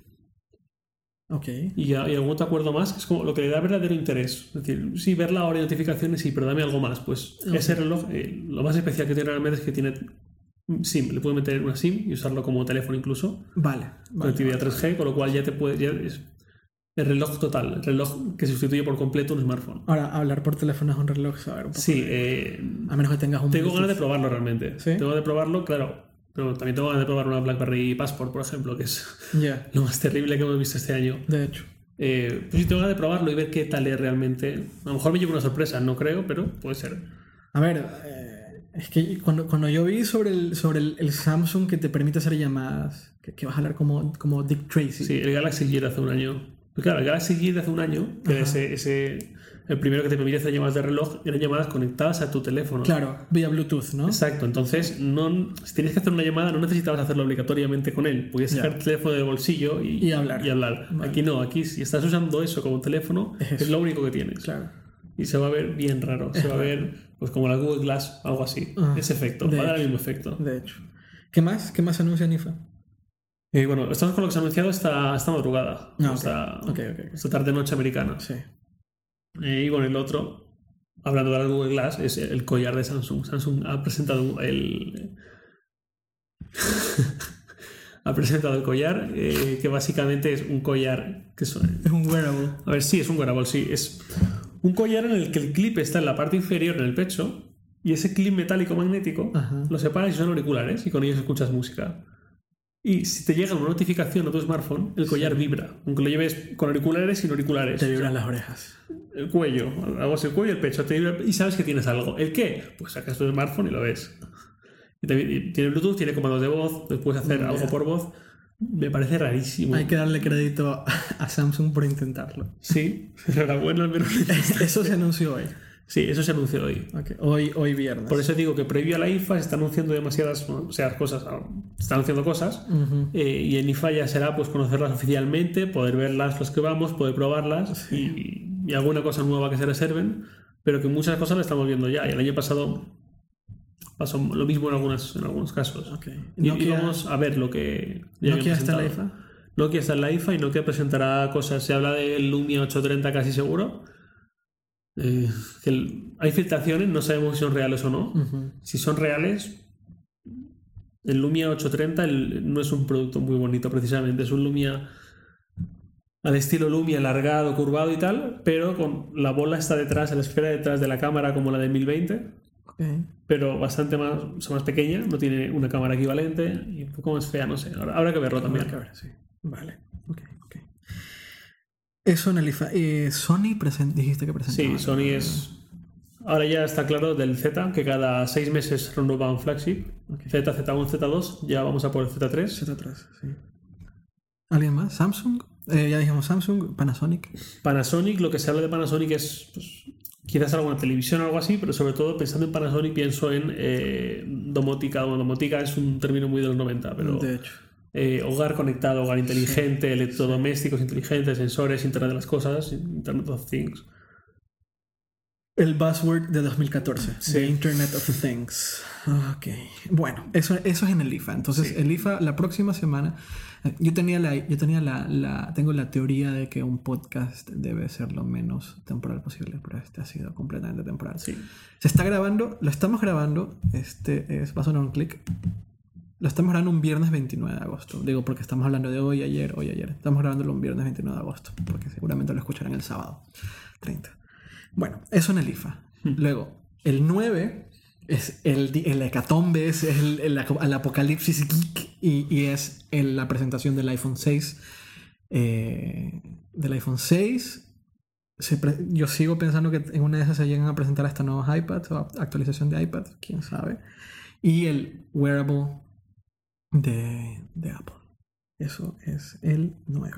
Ok. Y, hay algún otro acuerdo más, es como lo que le da verdadero interés. Es decir, sí, ver la hora de notificaciones, sí, pero dame algo más. Pues ese reloj, eh, lo más especial que tiene realmente es que tiene SIM, le puedes meter una SIM y usarlo como teléfono incluso. Vale. Conectividad 3G, con lo cual ya te puede. es el reloj total, el reloj que sustituye por completo un smartphone. Ahora, hablar por teléfono es un reloj, saber un poco. Sí, eh, a menos que tengas un. Tengo ganas de probarlo realmente. ¿Sí? Tengo de probarlo, claro. Pero también tengo ganas de probar una Blackberry Passport, por ejemplo, que es lo más terrible que hemos visto este año. De hecho. Eh, pues sí, tengo ganas de probarlo y ver qué tal es realmente. A lo mejor me llevo una sorpresa, no creo, pero puede ser. A ver, eh, es que cuando, cuando yo vi sobre el, sobre el, Samsung que te permite hacer llamadas, que, vas a hablar como, como Dick Tracy. Sí, el Galaxy Gear hace un año. Pues claro, el Galaxy Gear hace un año, que ese, ese, el primero que te permite hacer llamadas de reloj, eran llamadas conectadas a tu teléfono. Claro, vía Bluetooth, ¿no? Exacto, entonces no, si tenías que hacer una llamada no necesitabas hacerlo obligatoriamente con él. Podías sacar el teléfono del bolsillo y, hablar. Y hablar. Aquí no, aquí si estás usando eso como teléfono, es, lo único que tienes. Claro. Y se va a ver bien raro. Se va a ver pues como la Google Glass, algo así. Ah, Ese efecto, va a dar el mismo efecto. De hecho. ¿Qué más? ¿Qué más anuncia Nifa? Eh, bueno, estamos con lo que se ha anunciado esta, esta madrugada. Ah, esta, esta tarde-noche americana. Sí. Eh, y bueno, el otro, hablando de la Google Glass, es el collar de Samsung. Samsung ha presentado el. ha presentado el collar, eh, que básicamente es un collar. Que es, es un wearable. A ver, sí, es un wearable, sí. Es un collar en el que el clip está en la parte inferior en el pecho y ese clip metálico magnético lo separas y son auriculares y con ellos escuchas música. Y si te llega una notificación a tu smartphone, el collar vibra, aunque lo lleves con auriculares y sin auriculares. Te vibran las orejas. El cuello, algo el cuello y el pecho, te vibra, y sabes que tienes algo. ¿El qué? Pues sacas tu smartphone y lo ves. tiene Bluetooth, tiene comandos de voz, puedes hacer algo por voz. Me parece rarísimo. Hay que darle crédito a Samsung por intentarlo. Sí, enhorabuena al menos. Eso se anunció hoy. Sí, eso se anunció hoy. Hoy, hoy viernes. Por eso digo que previo a la IFA se está anunciando demasiadas o sea, cosas. Se están anunciando cosas. Eh, y en IFA ya será pues conocerlas oficialmente, poder verlas los que vamos, poder probarlas y, y, alguna cosa nueva que se reserven. Pero que muchas cosas las estamos viendo ya. Y el año pasado pasó lo mismo en, algunas, en algunos casos. Y, vamos a ver lo que. ¿Nokia está en la IFA? Nokia está en la IFA y Nokia presentará cosas. Se habla del Lumia 830 casi seguro eh, hay filtraciones, no sabemos si son reales o no. Si son reales, el Lumia 830 no es un producto muy bonito precisamente, es un Lumia al estilo Lumia alargado, curvado y tal, pero con la bola está detrás, la esfera detrás de la cámara como la de 1020, pero bastante más, más pequeña, no tiene una cámara equivalente y un poco más fea, no sé. Habrá, que verlo también. Que ver, sí. Vale. Eso en el IFA. Eh, Sony dijiste que presentaba. Sí, Sony es. Ahora ya está claro del Z, que cada seis meses renueva un flagship. Z, Z1, Z2, ya vamos a por el Z3. Z3, sí. ¿Alguien más? ¿Samsung? Eh, ya dijimos Samsung, Panasonic. Panasonic, lo que se habla de Panasonic es pues, quizás alguna televisión o algo así, pero sobre todo pensando en Panasonic pienso en eh, domótica. domótica es un término muy de los 90, pero... De hecho. Eh, hogar conectado, hogar inteligente, electrodomésticos inteligentes, sensores, Internet de las cosas, Internet of Things. El buzzword de 2014, The Internet of Things. Ok. Bueno, eso, eso es en el IFA. Entonces, el IFA, la próxima semana, eh, yo tenía, la, yo tenía la, la, tengo la teoría de que un podcast debe ser lo menos temporal posible, pero este ha sido completamente temporal. Sí. Se está grabando, lo estamos grabando, este es, va a sonar un clic, lo estamos grabando un viernes 29 de agosto. Digo, porque estamos hablando de hoy, ayer, hoy, ayer. Estamos grabándolo un viernes 29 de agosto, porque seguramente lo escucharán el sábado 30. Bueno, eso en el IFA. Hmm. Luego, el 9 es el, el hecatombe, es el, el, apocalipsis geek y, es la presentación del iPhone 6. Eh, del iPhone 6. yo sigo pensando que en una de esas se llegan a presentar hasta nuevos iPads o actualización de iPad, quién sabe. Y el wearable de, Apple. Eso es el 9.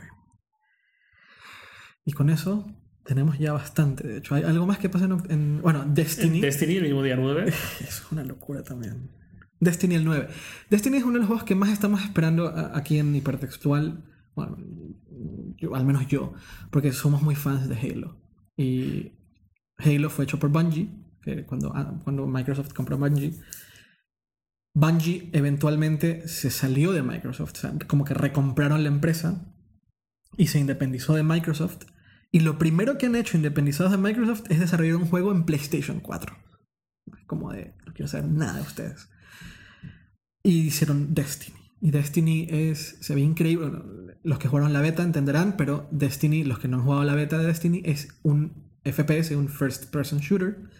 Y con eso tenemos ya bastante. De hecho, hay algo más que pasa en. bueno, Destiny. Destiny el mismo día 9. Es una locura también. Destiny el 9. Destiny es uno de los juegos que más estamos esperando aquí en hipertextual. Bueno, al menos yo. Porque somos muy fans de Halo. Y Halo fue hecho por Bungie. Que cuando, ah, cuando Microsoft compró Bungie Bungie eventualmente se salió de Microsoft, como que recompraron la empresa y se independizó de Microsoft. Y lo primero que han hecho independizados de Microsoft es desarrollar un juego en PlayStation 4. Como de, no quiero saber nada de ustedes. Y hicieron Destiny. Y Destiny es, se ve increíble. los que jugaron la beta entenderán, pero Destiny, los que no han jugado la beta de Destiny, es un FPS, un first person shooter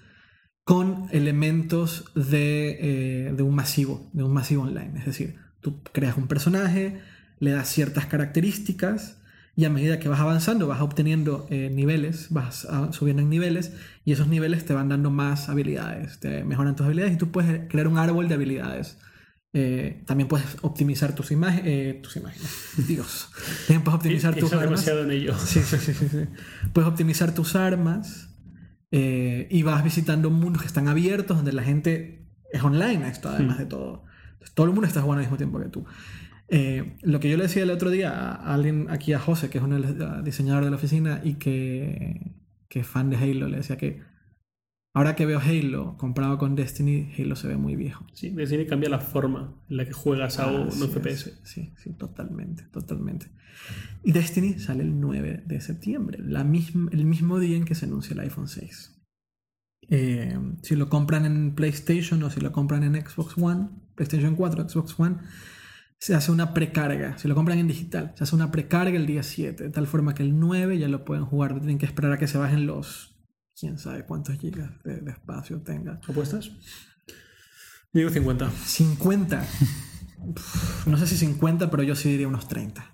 con elementos eh, de, un masivo, de un masivo online. Es decir, tú creas un personaje, le das ciertas características y a medida que vas avanzando vas obteniendo eh, niveles, vas subiendo en niveles y esos niveles te van dando más habilidades, te mejoran tus habilidades y tú puedes crear un árbol de habilidades. Eh, también puedes optimizar tus, imágenes tus imágenes. Dios. También puedes optimizar tus armas. En ello. Sí, sí, sí, Puedes optimizar tus armas. Eh, y vas visitando mundos que están abiertos, donde la gente es online, esto además de todo. todo el mundo está jugando al mismo tiempo que tú. Eh, lo que yo le decía el otro día a alguien aquí, a José, que es un diseñador de la oficina y que, que es fan de Halo, le decía que ahora que veo Halo comparado con Destiny, Halo se ve muy viejo. Sí, Destiny cambia la forma en la que juegas a un FPS. Sí, sí, totalmente, totalmente. Y Destiny sale el 9 de septiembre, la misma, el mismo día en que se anuncia el iPhone 6. Eh, si lo compran en PlayStation o si lo compran en Xbox One, PlayStation 4, Xbox One, se hace una precarga. Si lo compran en digital, se hace una precarga el día 7, de tal forma que el 9 ya lo pueden jugar. Tienen que esperar a que se bajen los. Quién sabe cuántos gigas de, espacio tenga. ¿Apuestas? Digo 50. 50. no sé si 50, pero yo sí diría unos 30.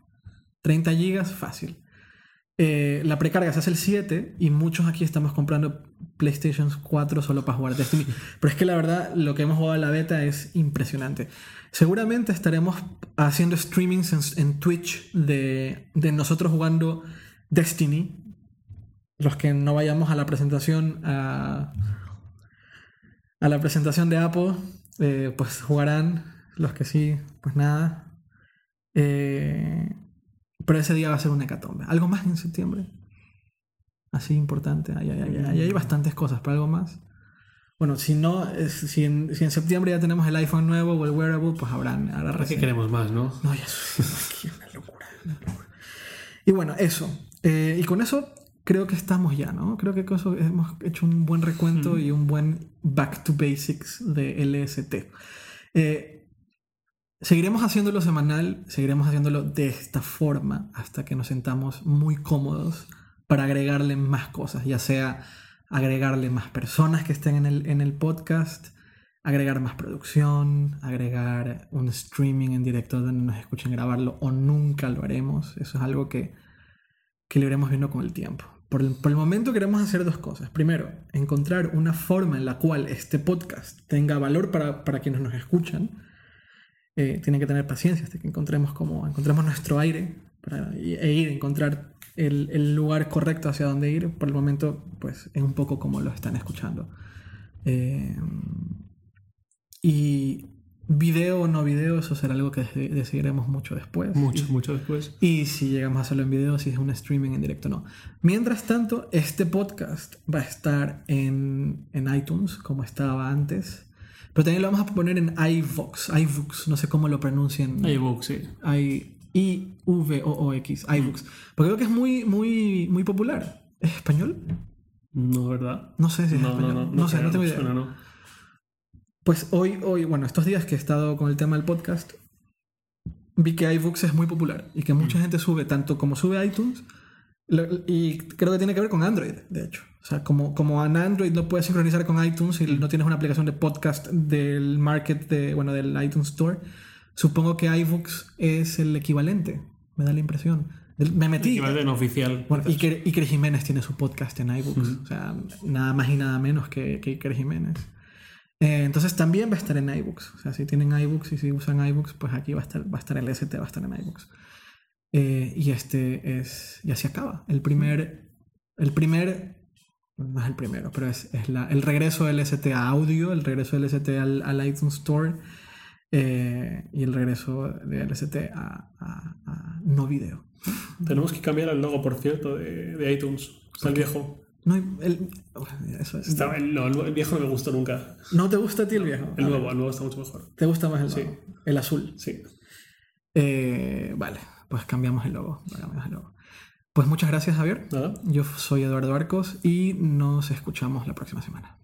30 gigas, fácil. Eh, la precarga se hace el 7 y muchos aquí estamos comprando PlayStation 4 solo para jugar Destiny. Pero es que la verdad, lo que hemos jugado en la beta es impresionante. Seguramente estaremos haciendo streamings en, Twitch de, de, nosotros jugando Destiny los que no vayamos a la presentación, a, a la presentación de Apple, eh, pues jugarán. Los que sí, pues nada. Eh, pero ese día va a ser una hecatombe. ¿Algo más en septiembre? Así importante. Ahí, hay bastantes cosas, pero algo más. Bueno, si no, si, en, si, en, septiembre ya tenemos el iPhone nuevo o el wearable, pues habrán. ¿Para qué queremos más, no? No, ya es una locura, una locura. Y bueno, eso. Eh, y con eso creo que estamos ya, ¿no? Creo que hemos hecho un buen recuento y un buen back to basics de LST. Eh, seguiremos haciéndolo semanal, seguiremos haciéndolo de esta forma hasta que nos sentamos muy cómodos para agregarle más cosas, ya sea agregarle más personas que estén en el, en el podcast, agregar más producción, agregar un streaming en directo donde nos escuchen grabarlo o nunca lo haremos. Eso es algo que, que lo iremos viendo con el tiempo. Por el, momento queremos hacer dos cosas. Primero, encontrar una forma en la cual este podcast tenga valor para, para quienes nos escuchan. Eh, tienen que tener paciencia hasta que encontremos, como, encontremos nuestro aire para, e ir encontrar el, el, lugar correcto hacia dónde ir. Por el momento, pues es un poco como lo están escuchando. Eh, y video o no video, eso será algo que decidiremos mucho después. Mucho, mucho después. Y si llegamos a hacerlo en video, si es un streaming en directo o no. Mientras tanto, este podcast va a estar en, en iTunes, como estaba antes. Pero también lo vamos a poner en iVox. iVoox, no sé cómo lo pronuncian. iVoox, sí. I-V-O-O-X, iVoox. Porque creo que es muy, muy, muy popular. ¿Es español? No, ¿verdad? No sé si es español. No, no, no, sé, no tengo idea. Suena, pues hoy, hoy, bueno, estos días que he estado con el tema del podcast, vi que iVoox es muy popular y que mucha mm. gente sube, tanto como sube iTunes, y creo que tiene que ver con Android, de hecho. O sea, como, como en Android no puedes sincronizar con iTunes y no tienes una aplicación de podcast del market, de, bueno, del iTunes Store, supongo que iVoox es el equivalente, me da la impresión. Me metí. El equivalente oficial. Bueno, Iker, Jiménez tiene su podcast en iVoox. O sea, nada más y nada menos que, que Iker Jiménez. Eh, entonces también va a estar en iBooks. O sea, si tienen iBooks y si usan iBooks, pues aquí va a estar, va a estar el ST, va a estar en iBooks. Eh, y este es. Y así acaba. El primer. El primer. No es el primero, pero es, es la, el regreso del ST a audio, el regreso del ST al, al iTunes Store eh, y el regreso del ST a, a, no video. Tenemos que cambiar el logo, por cierto, de, de iTunes. Está el viejo. No, el, eso es. el, viejo no me gustó nunca. ¿No te gusta a ti el viejo? El nuevo, el nuevo está mucho mejor. ¿Te gusta más el nuevo? Sí. El azul. Sí. Eh, vale, pues cambiamos el logo. Cambiamos el logo. Pues muchas gracias, Javier. Nada. Yo soy Eduardo Arcos y nos escuchamos la próxima semana.